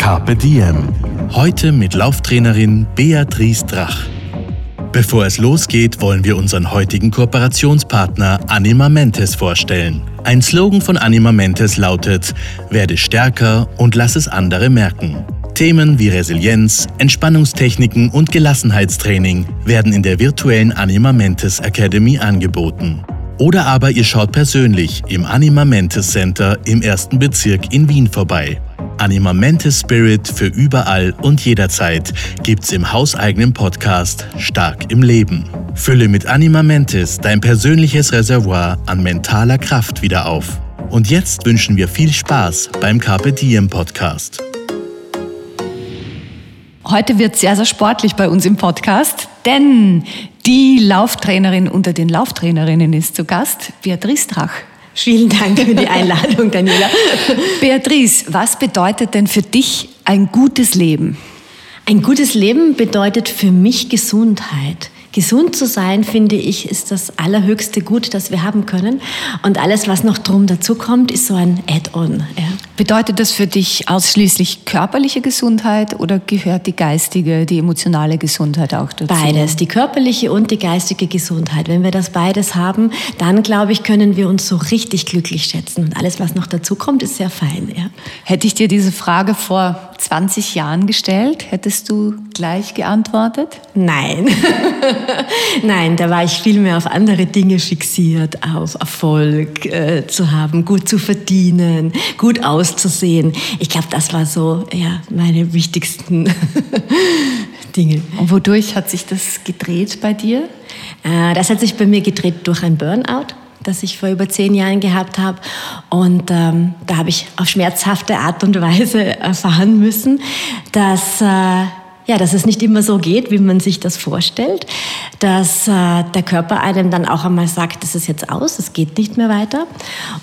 Carpe Diem. Heute mit Lauftrainerin Beatrice Drach. Bevor es losgeht, wollen wir unseren heutigen Kooperationspartner Anima Mentes vorstellen. Ein Slogan von Anima Mentes lautet: Werde stärker und lass es andere merken. Themen wie Resilienz, Entspannungstechniken und Gelassenheitstraining werden in der virtuellen Anima Mentes Academy angeboten. Oder aber ihr schaut persönlich im Anima Mentes Center im ersten Bezirk in Wien vorbei. Anima Mentes Spirit für überall und jederzeit gibt's im hauseigenen Podcast Stark im Leben. Fülle mit Anima Mentis dein persönliches Reservoir an mentaler Kraft wieder auf. Und jetzt wünschen wir viel Spaß beim Carpe Diem Podcast. Heute wird sehr, sehr sportlich bei uns im Podcast, denn die Lauftrainerin unter den Lauftrainerinnen ist zu Gast, Beatrice Drach. Vielen Dank für die Einladung, Daniela. Beatrice, was bedeutet denn für dich ein gutes Leben? Ein gutes Leben bedeutet für mich Gesundheit. Gesund zu sein, finde ich, ist das allerhöchste Gut, das wir haben können. Und alles, was noch drum dazu kommt, ist so ein Add-on. Ja. Bedeutet das für dich ausschließlich körperliche Gesundheit oder gehört die geistige, die emotionale Gesundheit auch dazu? Beides, die körperliche und die geistige Gesundheit. Wenn wir das beides haben, dann glaube ich, können wir uns so richtig glücklich schätzen. Und alles, was noch dazu kommt, ist sehr fein. Ja. Hätte ich dir diese Frage vor 20 Jahren gestellt, hättest du gleich geantwortet? Nein. Nein, da war ich viel mehr auf andere Dinge fixiert, auf Erfolg äh, zu haben, gut zu verdienen, gut auszusehen. Ich glaube, das war so ja, meine wichtigsten Dinge. Und wodurch hat sich das gedreht bei dir? Äh, das hat sich bei mir gedreht durch ein Burnout das ich vor über zehn Jahren gehabt habe. Und ähm, da habe ich auf schmerzhafte Art und Weise erfahren müssen, dass äh, ja, dass es nicht immer so geht, wie man sich das vorstellt, dass äh, der Körper einem dann auch einmal sagt, das ist jetzt aus, es geht nicht mehr weiter.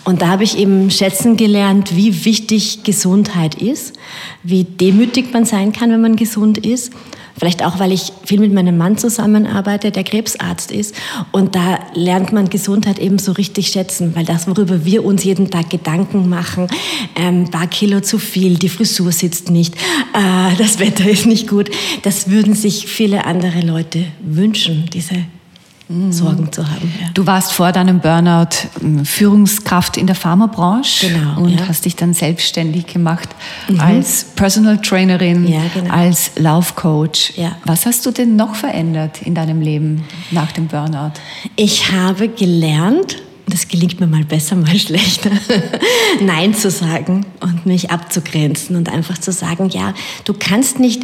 Und da habe ich eben schätzen gelernt, wie wichtig Gesundheit ist, wie demütig man sein kann, wenn man gesund ist Vielleicht auch, weil ich viel mit meinem Mann zusammenarbeite, der Krebsarzt ist. Und da lernt man Gesundheit eben so richtig schätzen, weil das, worüber wir uns jeden Tag Gedanken machen, ein ähm, paar Kilo zu viel, die Frisur sitzt nicht, äh, das Wetter ist nicht gut, das würden sich viele andere Leute wünschen, diese. Sorgen zu haben. Ja. Du warst vor deinem Burnout ähm, Führungskraft in der Pharmabranche genau, und ja. hast dich dann selbstständig gemacht mhm. als Personal Trainerin, ja, genau. als Laufcoach. Was hast du denn noch verändert in deinem Leben nach dem Burnout? Ich habe gelernt, das gelingt mir mal besser, mal schlechter, Nein zu sagen und mich abzugrenzen und einfach zu sagen, ja, du kannst nicht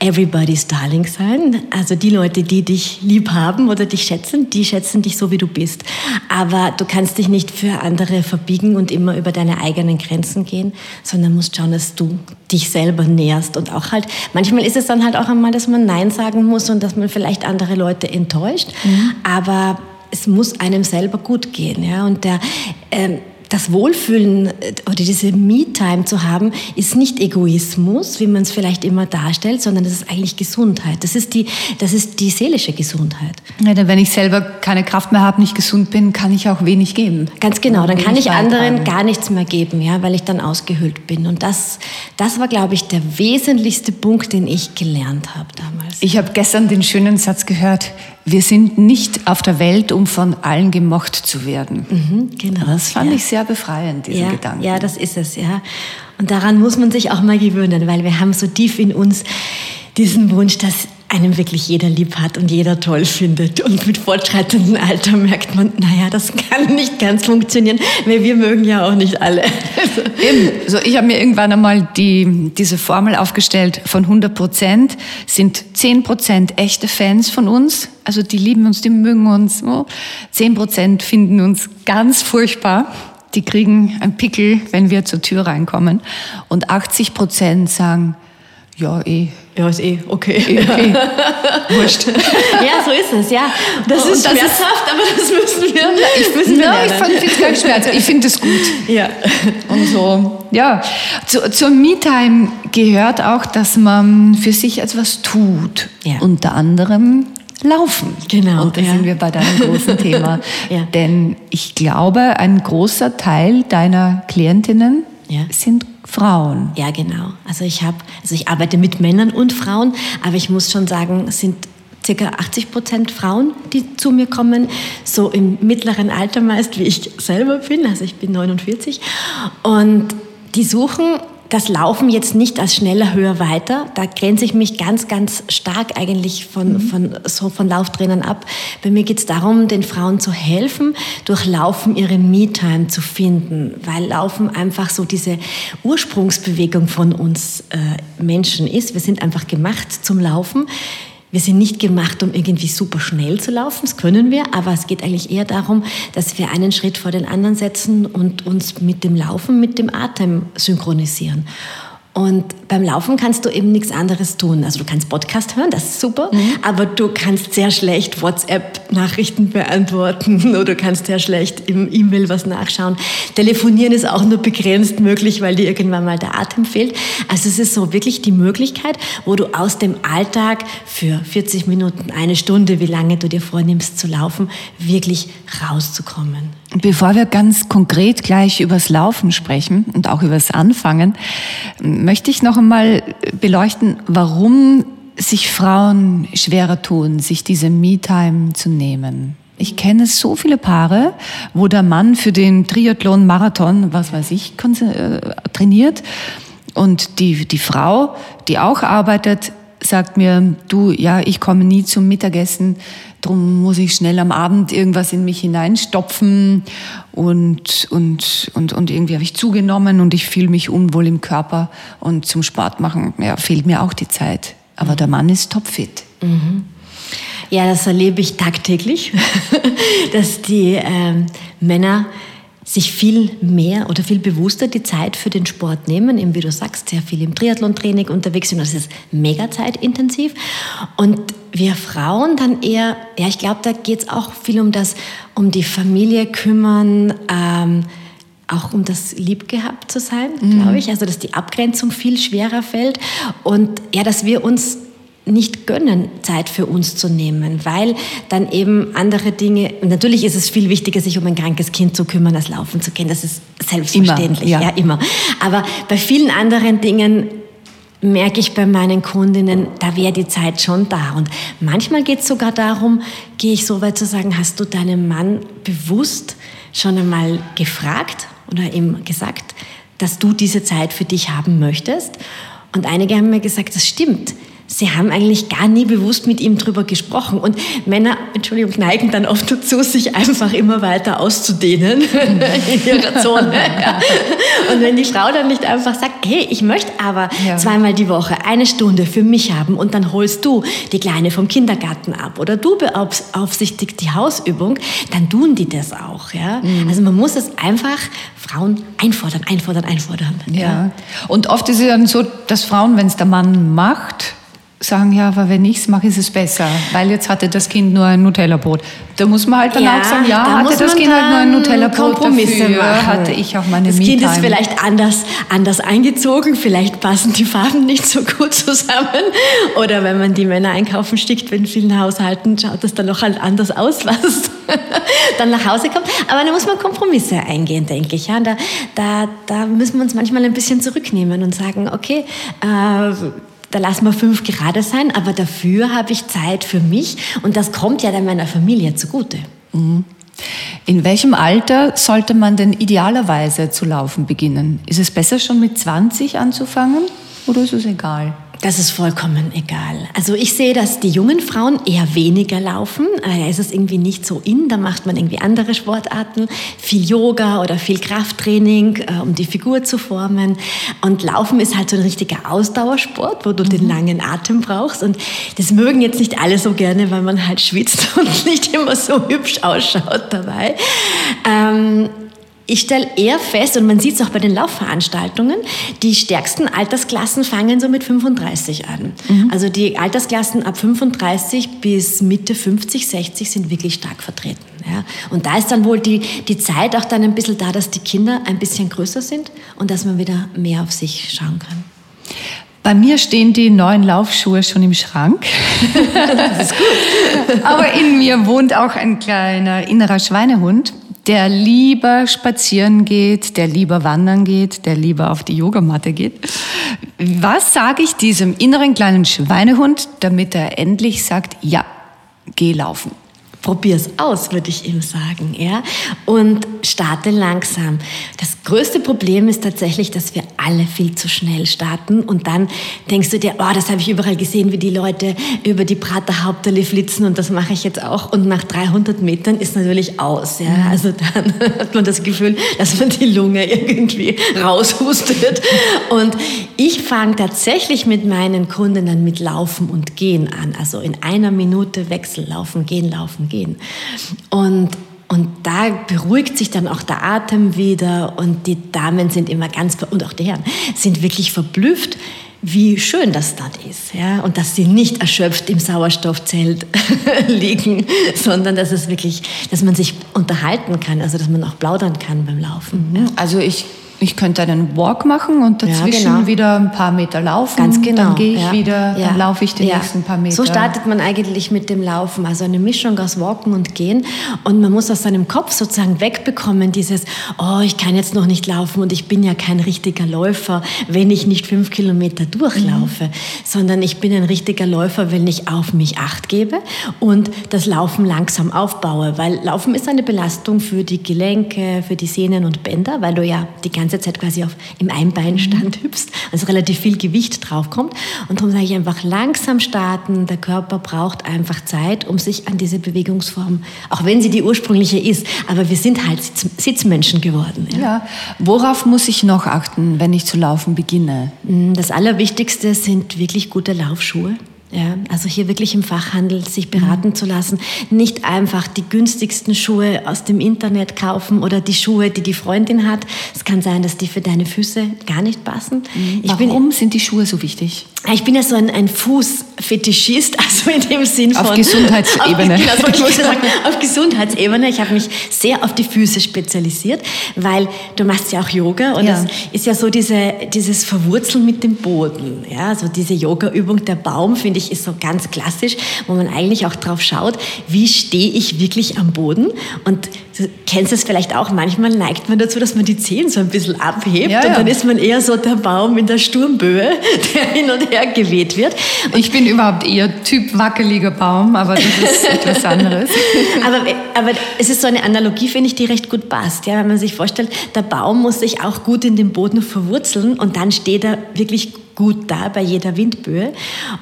everybody's darling sein. Also die Leute, die dich lieb haben oder dich schätzen, die schätzen dich so, wie du bist. Aber du kannst dich nicht für andere verbiegen und immer über deine eigenen Grenzen gehen, sondern musst schauen, dass du dich selber näherst und auch halt, manchmal ist es dann halt auch einmal, dass man Nein sagen muss und dass man vielleicht andere Leute enttäuscht. Mhm. Aber es muss einem selber gut gehen. Ja? Und der, ähm, das Wohlfühlen äh, oder diese Me-Time zu haben, ist nicht Egoismus, wie man es vielleicht immer darstellt, sondern das ist eigentlich Gesundheit. Das ist die, das ist die seelische Gesundheit. Ja, denn wenn ich selber keine Kraft mehr habe, nicht gesund bin, kann ich auch wenig geben. Ganz genau, dann kann ich anderen gar nichts mehr geben, ja, weil ich dann ausgehöhlt bin. Und das, das war, glaube ich, der wesentlichste Punkt, den ich gelernt habe damals. Ich habe gestern den schönen Satz gehört, wir sind nicht auf der Welt, um von allen gemocht zu werden. Mhm, genau. Das fand ja. ich sehr befreiend, diesen ja, Gedanken. Ja, das ist es, ja. Und daran muss man sich auch mal gewöhnen, weil wir haben so tief in uns diesen Wunsch, dass einem wirklich jeder lieb hat und jeder toll findet. Und mit fortschreitendem Alter merkt man, naja, das kann nicht ganz funktionieren, weil wir mögen ja auch nicht alle. Eben. So, ich habe mir irgendwann einmal die, diese Formel aufgestellt, von 100 Prozent sind 10 Prozent echte Fans von uns, also die lieben uns, die mögen uns. 10 Prozent finden uns ganz furchtbar. Die kriegen einen Pickel, wenn wir zur Tür reinkommen. Und 80 Prozent sagen, Ja, eh. Ja, ist eh okay. eh okay. Wurscht. Ja, so ist es, ja. Das Und ist das ist- schmerzhaft, aber das müssen wir, Ich, müssen wir ich finde es gar nicht schmerzhaft. Ich finde es gut. Ja. Und so, ja. Zu, zur Me-Time gehört auch, dass man für sich etwas tut. Ja. Unter anderem laufen. Genau, Und da ja. sind wir bei deinem großen Thema. Ja. Denn ich glaube, ein großer Teil deiner Klientinnen Ja. sind Frauen. Ja, genau. Also ich habe, also ich arbeite mit Männern und Frauen, aber ich muss schon sagen, es sind circa 80 Prozent Frauen, die zu mir kommen, so im mittleren Alter meist, wie ich selber bin. Also ich bin 49 und die suchen das Laufen jetzt nicht als schneller, höher, weiter. Da grenze ich mich ganz, ganz stark eigentlich von, von, so von Lauftrainern ab. Bei mir geht es darum, den Frauen zu helfen, durch Laufen ihre Me-Time zu finden, weil Laufen einfach so diese Ursprungsbewegung von uns äh, Menschen ist. Wir sind einfach gemacht zum Laufen. Wir sind nicht gemacht, um irgendwie super schnell zu laufen, das können wir, aber es geht eigentlich eher darum, dass wir einen Schritt vor den anderen setzen und uns mit dem Laufen, mit dem Atem synchronisieren. Und beim Laufen kannst du eben nichts anderes tun. Also du kannst Podcast hören, das ist super, aber du kannst sehr schlecht WhatsApp-Nachrichten beantworten oder du kannst sehr schlecht im E-Mail was nachschauen. Telefonieren ist auch nur begrenzt möglich, weil dir irgendwann mal der Atem fehlt. Also es ist so wirklich die Möglichkeit, wo du aus dem Alltag für 40 Minuten, eine Stunde, wie lange du dir vornimmst zu laufen, wirklich rauszukommen. Bevor wir ganz konkret gleich übers Laufen sprechen und auch übers Anfangen, möchte ich noch einmal beleuchten, warum sich Frauen schwerer tun, sich diese Me-Time zu nehmen. Ich kenne so viele Paare, wo der Mann für den Triathlon, Marathon, was weiß ich, äh, trainiert und die, die Frau, die auch arbeitet, sagt mir, du, ja, ich komme nie zum Mittagessen, drum muss ich schnell am Abend irgendwas in mich hineinstopfen und, und, und, und irgendwie habe ich zugenommen und ich fühle mich unwohl im Körper und zum Sport machen, ja, fehlt mir auch die Zeit. Aber der Mann ist topfit. Ja, das erlebe ich tagtäglich, dass die ähm, Männer sich viel mehr oder viel bewusster die Zeit für den Sport nehmen, eben wie du sagst, sehr viel im Triathlon-Training unterwegs sind. Das ist mega zeitintensiv. Und wir Frauen dann eher, ja, ich glaube, da geht es auch viel um das, um die Familie kümmern, ähm, auch um das lieb gehabt zu sein, glaube ich. Also, dass die Abgrenzung viel schwerer fällt und ja, dass wir uns nicht gönnen, Zeit für uns zu nehmen, weil dann eben andere Dinge, und natürlich ist es viel wichtiger, sich um ein krankes Kind zu kümmern, als laufen zu gehen. Das ist selbstverständlich, Immer, ja. ja. immer. Aber bei vielen anderen Dingen merke ich bei meinen Kundinnen, da wäre die Zeit schon da. Und manchmal geht es sogar darum, gehe ich so weit zu sagen, hast du deinem Mann bewusst schon einmal gefragt oder ihm gesagt, dass du diese Zeit für dich haben möchtest? Und einige haben mir gesagt, das stimmt. Sie haben eigentlich gar nie bewusst mit ihm drüber gesprochen. Und Männer, Entschuldigung, neigen dann oft dazu, sich einfach immer weiter auszudehnen in ihrer Zone. Ja. Und wenn die Frau dann nicht einfach sagt, hey, ich möchte aber Ja. zweimal die Woche eine Stunde für mich haben und dann holst du die Kleine vom Kindergarten ab oder du beaufsichtigst die Hausübung, dann tun die das auch. Ja? Mhm. Also man muss es einfach Frauen einfordern, einfordern, einfordern. Ja. Und oft ist es dann so, dass Frauen, wenn es der Mann macht, sagen, ja, aber wenn ich es mache, ist es besser, weil jetzt hatte das Kind nur ein Nutella-Brot. Da muss man halt dann Ja, auch sagen, ja, da hatte das Kind halt nur ein Nutella-Brot, Kompromisse dafür machen. hatte ich auch meine Das Kind ist vielleicht anders, anders eingezogen, vielleicht passen die Farben nicht so gut zusammen. Oder wenn man die Männer einkaufen schickt, in vielen Haushalten schaut das dann noch halt anders aus, was dann nach Hause kommt. Aber da muss man Kompromisse eingehen, denke ich. Ja, da, da, da müssen wir uns manchmal ein bisschen zurücknehmen und sagen, okay, äh, da lassen wir fünf gerade sein, aber dafür habe ich Zeit für mich und das kommt ja dann meiner Familie zugute. In welchem Alter sollte man denn idealerweise zu laufen beginnen? Ist es besser schon mit 20 anzufangen oder ist es egal? Das ist vollkommen egal. Also ich sehe, dass die jungen Frauen eher weniger laufen. Äh, Da ist es irgendwie nicht so in, da macht man irgendwie andere Sportarten, viel Yoga oder viel Krafttraining, äh, um die Figur zu formen. Und Laufen ist halt so ein richtiger Ausdauersport, wo du den langen Atem brauchst. Und das mögen jetzt nicht alle so gerne, weil man halt schwitzt und nicht immer so hübsch ausschaut dabei. Ähm, ich stelle eher fest, und man sieht es auch bei den Laufveranstaltungen, die stärksten Altersklassen fangen so mit 35 an. Mhm. Also die Altersklassen ab 35 bis Mitte 50, 60 sind wirklich stark vertreten. Ja. Und da ist dann wohl die, die Zeit auch dann ein bisschen da, dass die Kinder ein bisschen größer sind und dass man wieder mehr auf sich schauen kann. Bei mir stehen die neuen Laufschuhe schon im Schrank. Das ist gut. Aber in mir wohnt auch ein kleiner innerer Schweinehund, der lieber spazieren geht, der lieber wandern geht, der lieber auf die Yogamatte geht. Was sage ich diesem inneren kleinen Schweinehund, damit er endlich sagt, ja, geh laufen? Probier's aus, würde ich ihm sagen, ja. Und starte langsam. Das größte Problem ist tatsächlich, dass wir alle viel zu schnell starten und dann denkst du dir, oh, das habe ich überall gesehen, wie die Leute über die Prater Hauptallee flitzen und das mache ich jetzt auch. Und nach 300 Metern ist natürlich aus, ja. Mhm. Also dann hat man das Gefühl, dass man die Lunge irgendwie raushustet. Und ich fange tatsächlich mit meinen Kundinnen mit Laufen und Gehen an. Also in einer Minute Wechsel, laufen, gehen, laufen, gehen. Und und da beruhigt sich dann auch der Atem wieder und die Damen sind immer ganz, und auch die Herren, sind wirklich verblüfft, wie schön das dort ist. Ja? Und dass sie nicht erschöpft im Sauerstoffzelt liegen, sondern dass es wirklich, dass man sich unterhalten kann, also dass man auch plaudern kann beim Laufen. Mhm. Also ich ich könnte einen Walk machen und dazwischen ja, genau. wieder ein paar Meter laufen. Ganz genau. Dann gehe ich ja. wieder, dann ja. laufe ich die nächsten paar Meter. So startet man eigentlich mit dem Laufen. Also eine Mischung aus Walken und Gehen. Und man muss aus seinem Kopf sozusagen wegbekommen, dieses, oh, ich kann jetzt noch nicht laufen und ich bin ja kein richtiger Läufer, wenn ich nicht fünf Kilometer durchlaufe, mhm. sondern ich bin ein richtiger Läufer, wenn ich auf mich acht gebe und das Laufen langsam aufbaue. Weil Laufen ist eine Belastung für die Gelenke, für die Sehnen und Bänder, weil du ja die ganze ganze Zeit quasi auf, im Einbeinstand mhm. hüpfst, also relativ viel Gewicht draufkommt. Und darum sage ich einfach langsam starten. Der Körper braucht einfach Zeit, um sich an diese Bewegungsform, auch wenn sie die ursprüngliche ist, aber wir sind halt Sitz, Sitzmenschen geworden. Ja. ja. Worauf muss ich noch achten, wenn ich zu laufen beginne? Mm, das Allerwichtigste sind wirklich gute Laufschuhe. Ja, also hier wirklich im Fachhandel sich beraten mhm. zu lassen. Nicht einfach die günstigsten Schuhe aus dem Internet kaufen oder die Schuhe, die die Freundin hat. Es kann sein, dass die für deine Füße gar nicht passen. Mhm. Warum bin, sind die Schuhe so wichtig? Ich bin ja so ein, ein Fußfetischist, also in dem Sinn von... Auf Gesundheitsebene. Auf, genau, ich sagen, auf Gesundheitsebene. Ich habe mich sehr auf die Füße spezialisiert, weil du machst ja auch Yoga und ja. es ist ja so diese, dieses Verwurzeln mit dem Boden. Ja, also diese Yoga-Übung, der Baum, finde ich, ist so ganz klassisch, wo man eigentlich auch drauf schaut, wie stehe ich wirklich am Boden. Und du kennst es vielleicht auch, manchmal neigt man dazu, dass man die Zehen so ein bisschen abhebt ja, und dann ist man eher so der Baum in der Sturmböe, der hin und geweht wird. Und ich bin überhaupt eher Typ wackeliger Baum, aber das ist etwas anderes. aber, aber es ist so eine Analogie, finde ich, die recht gut passt. Ja, wenn man sich vorstellt, der Baum muss sich auch gut in den Boden verwurzeln und dann steht er wirklich gut gut da bei jeder Windböe.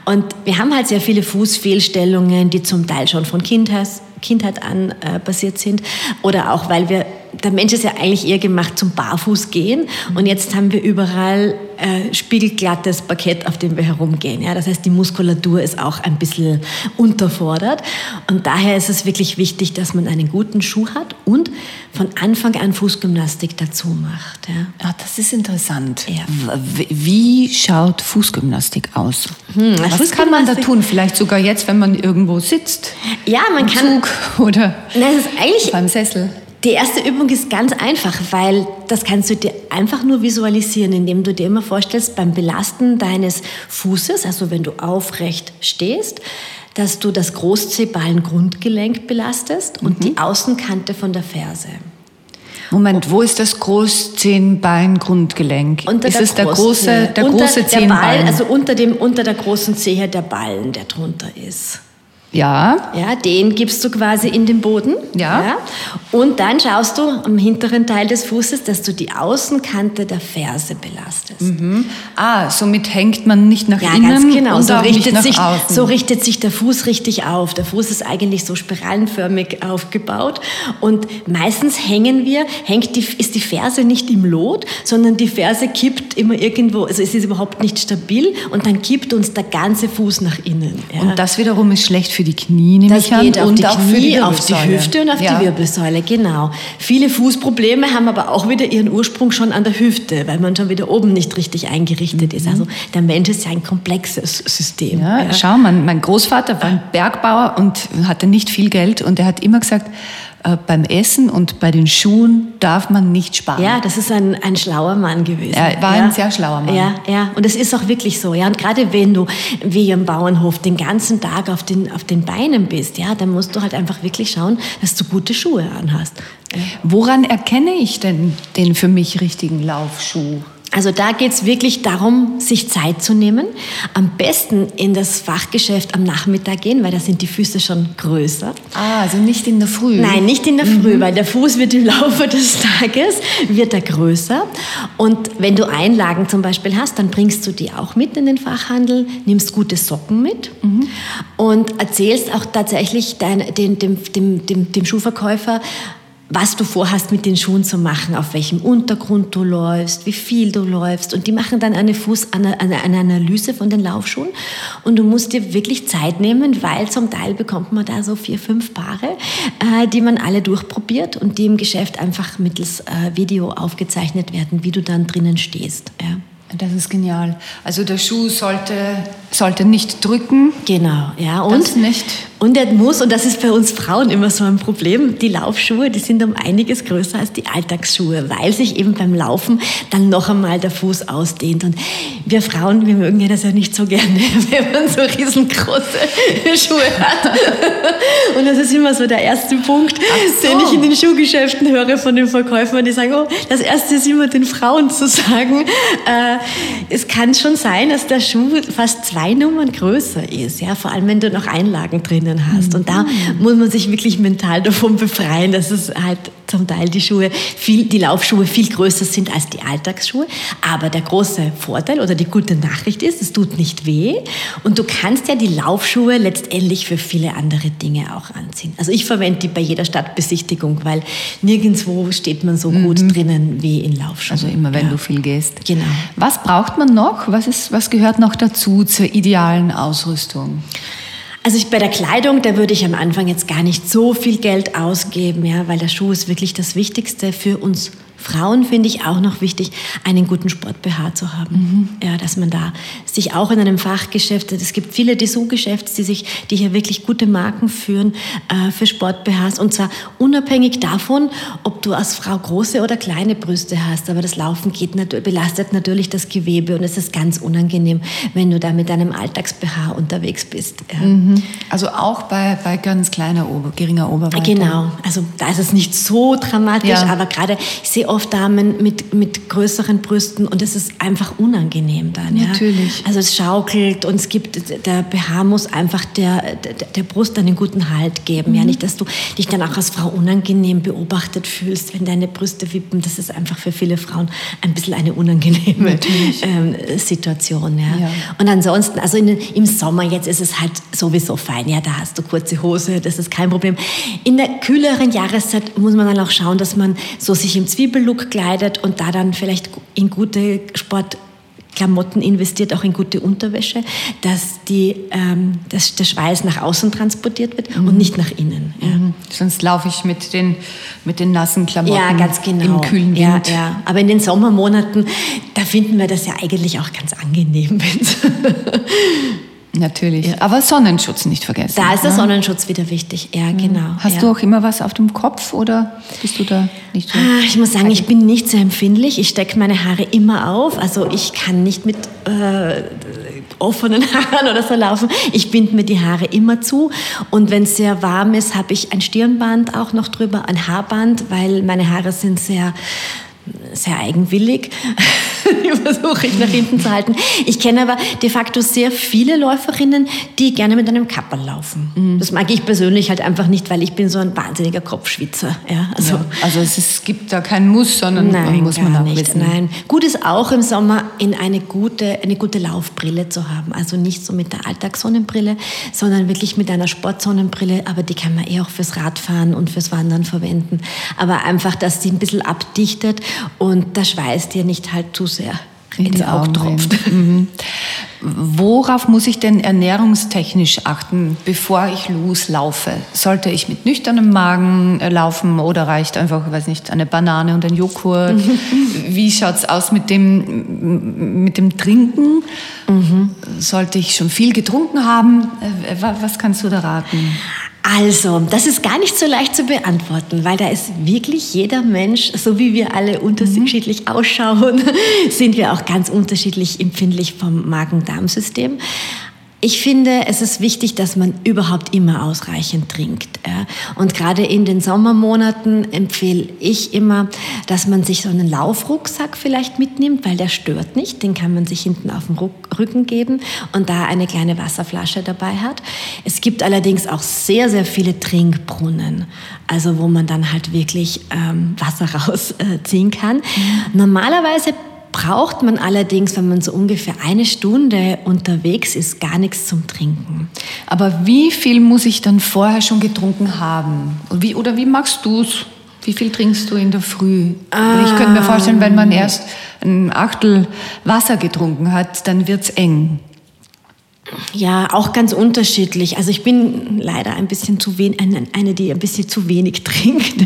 Und wir haben halt sehr viele Fußfehlstellungen, die zum Teil schon von Kindheit, Kindheit an äh, passiert sind oder auch weil wir der Mensch ist ja eigentlich eher gemacht zum Barfußgehen und jetzt haben wir überall äh, spiegelglattes Parkett, auf dem wir herumgehen. Ja? Das heißt, die Muskulatur ist auch ein bisschen unterfordert und daher ist es wirklich wichtig, dass man einen guten Schuh hat und von Anfang an Fußgymnastik dazu macht. Ja? Ah, das ist interessant. Ja. Wie schaut Fußgymnastik aus? Hm, Was Fußgymnastik kann man da tun? Vielleicht sogar jetzt, wenn man irgendwo sitzt? Ja, man kann. Zug oder Nein, ist eigentlich beim Sessel. Die erste Übung ist ganz einfach, weil das kannst du dir einfach nur visualisieren, indem du dir immer vorstellst, beim Belasten deines Fußes, also wenn du aufrecht stehst, dass du das Großzehballengrundgelenk belastest und mhm. die Außenkante von der Ferse. Moment, wo ist das Großzehenbeingrundgelenk? Ist es der große, der unter große Zehenballen? Ball, also unter, dem, unter der großen Zehe der Ballen, der drunter ist. Ja. Ja, den gibst du quasi in den Boden. Ja. ja. Und dann schaust du am hinteren Teil des Fußes, dass du die Außenkante der Ferse belastest. Mhm. Ah, somit hängt man nicht nach ja, innen ganz genau. und so richtet sich, außen. So richtet sich der Fuß richtig auf. Der Fuß ist eigentlich so spiralenförmig aufgebaut und meistens hängen wir, hängt die, ist die Ferse nicht im Lot, sondern die Ferse kippt immer irgendwo, also es ist überhaupt nicht stabil und dann kippt uns der ganze Fuß nach innen. Ja. Und das wiederum ist schlecht für die Knie, nehme das ich an. Geht auf und die auch Knie, für die auf die Hüfte und auf ja. die Wirbelsäule. genau. Viele Fußprobleme haben aber auch wieder ihren Ursprung schon an der Hüfte, weil man schon wieder oben nicht richtig eingerichtet ist. Also der Mensch ist ja ein komplexes System. Ja, ja. schau, mein, mein Großvater war ein Bergbauer und hatte nicht viel Geld und er hat immer gesagt, äh, beim Essen und bei den Schuhen darf man nicht sparen. Ja, das ist ein, ein schlauer Mann gewesen. Er war ja. ein sehr schlauer Mann. Ja, ja, und es ist auch wirklich so. Ja, und gerade wenn du wie am Bauernhof den ganzen Tag auf den, auf den Beinen bist, ja, dann musst du halt einfach wirklich schauen, dass du gute Schuhe anhast. Ja. Woran erkenne ich denn den für mich richtigen Laufschuh? Also da geht es wirklich darum, sich Zeit zu nehmen. Am besten in das Fachgeschäft am Nachmittag gehen, weil da sind die Füße schon größer. Ah, also nicht in der Früh. Nein, nicht in der Früh, mhm. weil der Fuß wird im Laufe des Tages wird er größer. Und wenn du Einlagen zum Beispiel hast, dann bringst du die auch mit in den Fachhandel, nimmst gute Socken mit mhm. und erzählst auch tatsächlich dein, dem, dem, dem, dem, dem Schuhverkäufer, was du vorhast mit den Schuhen zu machen, auf welchem Untergrund du läufst, wie viel du läufst. Und die machen dann eine, Fuß, eine, eine Analyse von den Laufschuhen. Und du musst dir wirklich Zeit nehmen, weil zum Teil bekommt man da so vier, fünf Paare, äh, die man alle durchprobiert und die im Geschäft einfach mittels äh, Video aufgezeichnet werden, wie du dann drinnen stehst. Ja. Das ist genial. Also der Schuh sollte, sollte nicht drücken. Genau, ja. Und, das nicht. und er muss, und das ist bei uns Frauen immer so ein Problem, die Laufschuhe, die sind um einiges größer als die Alltagsschuhe, weil sich eben beim Laufen dann noch einmal der Fuß ausdehnt. Und wir Frauen, wir mögen ja das ja nicht so gerne, wenn man so riesengroße Schuhe hat. Und das ist immer so der erste Punkt, so. den ich in den Schuhgeschäften höre von den Verkäufern, die sagen, oh, das erste ist immer den Frauen zu sagen, äh, es kann schon sein, dass der Schuh fast zwei Nummern größer ist, ja, vor allem wenn du noch Einlagen drinnen hast. Und da mhm. muss man sich wirklich mental davon befreien, dass es halt zum Teil die Schuhe viel, die Laufschuhe viel größer sind als die Alltagsschuhe. Aber der große Vorteil oder die gute Nachricht ist, es tut nicht weh und du kannst ja die Laufschuhe letztendlich für viele andere Dinge auch anziehen. Also ich verwende die bei jeder Stadtbesichtigung, weil nirgendwo steht man so gut mhm. drinnen wie in Laufschuhen. Also immer wenn ja. du viel gehst. Genau. Was braucht man noch? Was, ist, was gehört noch dazu zur idealen Ausrüstung? Also ich, bei der Kleidung, da würde ich am Anfang jetzt gar nicht so viel Geld ausgeben, ja, weil der Schuh ist wirklich das Wichtigste für uns Frauen finde ich auch noch wichtig, einen guten Sport-BH zu haben. Mhm. Ja, dass man da sich auch in einem Fachgeschäft, es gibt viele Dessous-Geschäfte, die sich, die hier wirklich gute Marken führen äh, für Sport-BHs und zwar unabhängig davon, ob du als Frau große oder kleine Brüste hast. Aber das Laufen geht, belastet natürlich das Gewebe und es ist ganz unangenehm, wenn du da mit einem Alltags-BH unterwegs bist. Ja. Mhm. Also auch bei, bei ganz kleiner, geringer Oberweite. Genau, also da ist es nicht so dramatisch, ja. aber gerade ich sehe oft Damen mit, mit größeren Brüsten und es ist einfach unangenehm dann. Ja? Natürlich. Also es schaukelt und es gibt, der BH muss einfach der, der, der Brust einen guten Halt geben. Mhm. Ja? Nicht, dass du dich dann auch als Frau unangenehm beobachtet fühlst, wenn deine Brüste wippen. Das ist einfach für viele Frauen ein bisschen eine unangenehme ähm, Situation. Ja? ja? Und ansonsten, also in, im Sommer jetzt ist es halt sowieso fein. Ja, da hast du kurze Hose, das ist kein Problem. In der kühleren Jahreszeit muss man dann auch schauen, dass man so sich im Zwiebel Look kleidet und da dann vielleicht in gute Sportklamotten investiert, auch in gute Unterwäsche, dass, die, ähm, dass der Schweiß nach außen transportiert wird mhm. und nicht nach innen. Ja. Mhm. Sonst laufe ich mit den, mit den nassen Klamotten ja, ganz genau. im kühlen Wind. Ja, ja. Aber in den Sommermonaten, da finden wir das ja eigentlich auch ganz angenehm. Natürlich. Ja. Aber Sonnenschutz nicht vergessen. Da ist der ne? Sonnenschutz wieder wichtig. Ja, mhm. genau. Hast ja. du auch immer was auf dem Kopf oder bist du da nicht so? Ah, ich muss sagen, ich bin nicht sehr empfindlich. Ich stecke meine Haare immer auf. Also ich kann nicht mit äh, offenen Haaren oder so laufen. Ich binde mir die Haare immer zu. Und wenn es sehr warm ist, habe ich ein Stirnband auch noch drüber, ein Haarband, weil meine Haare sind sehr sehr eigenwillig. die versuche ich nach hinten zu halten. Ich kenne aber de facto sehr viele Läuferinnen, die gerne mit einem Kapperl laufen. Mhm. Das mag ich persönlich halt einfach nicht, weil ich bin so ein wahnsinniger Kopfschwitzer. Ja, also, ja, also es, ist, gibt da keinen Muss, sondern nein, muss man auch nicht. Wissen. Nein. Gut ist auch im Sommer in eine gute, eine gute Laufbrille zu haben. Also nicht so mit der Alltagssonnenbrille, sondern wirklich mit einer Sportsonnenbrille. Aber die kann man eh auch fürs Radfahren und fürs Wandern verwenden. Aber einfach, dass die ein bisschen abdichtet und der Schweiß dir nicht halt zu sehr ins Auge tropft. Mhm. Worauf muss ich denn ernährungstechnisch achten, bevor ich loslaufe? Sollte ich mit nüchternem Magen äh, laufen oder reicht einfach, weiß nicht, eine Banane und ein Joghurt? Wie schaut es aus mit dem, mit dem Trinken? Mhm. Sollte ich schon viel getrunken haben? Äh, was kannst du da raten? Also, das ist gar nicht so leicht zu beantworten, weil da ist wirklich jeder Mensch, so wie wir alle unterschiedlich ausschauen, sind wir auch ganz unterschiedlich empfindlich vom Magen-Darm-System. Ich finde, es ist wichtig, dass man überhaupt immer ausreichend trinkt. Und gerade in den Sommermonaten empfehle ich immer, dass man sich so einen Laufrucksack vielleicht mitnimmt, weil der stört nicht. Den kann man sich hinten auf dem Rücken geben und da eine kleine Wasserflasche dabei hat. Es gibt allerdings auch sehr, sehr viele Trinkbrunnen, also wo man dann halt wirklich ähm, Wasser rausziehen kann. Mhm. Normalerweise braucht man allerdings, wenn man so ungefähr eine Stunde unterwegs ist, gar nichts zum Trinken. Aber wie viel muss ich dann vorher schon getrunken haben? Wie, oder wie machst du es? Wie viel trinkst du in der Früh? Ah. Ich könnte mir vorstellen, wenn man erst ein Achtel Wasser getrunken hat, dann wird es eng. Ja, auch ganz unterschiedlich. Also ich bin leider ein bisschen zu wenig, eine, die ein bisschen zu wenig trinkt.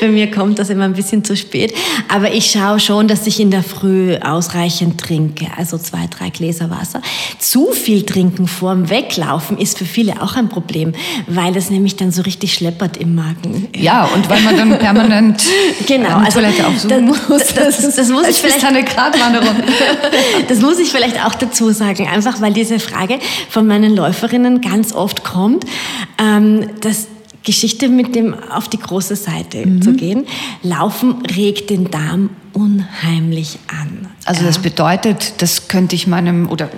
Bei mir kommt das immer ein bisschen zu spät. Aber ich schaue schon, dass ich in der Früh ausreichend trinke. Also zwei, drei Gläser Wasser. Zu viel trinken vorm Weglaufen ist für viele auch ein Problem, weil es nämlich dann so richtig schleppert im Magen. Ja, und weil man dann permanent genau, eine also Toilette aufsuchen das, muss. Das, das, das muss ich vielleicht eine Gratwanderung. das muss ich vielleicht auch dazu sagen, einfach weil diese Frage von meinen Läuferinnen ganz oft kommt, ähm, dass Geschichte mit dem auf die große Seite mhm. zu gehen. Laufen regt den Darm unheimlich an. Also das bedeutet, das könnte ich meinem oder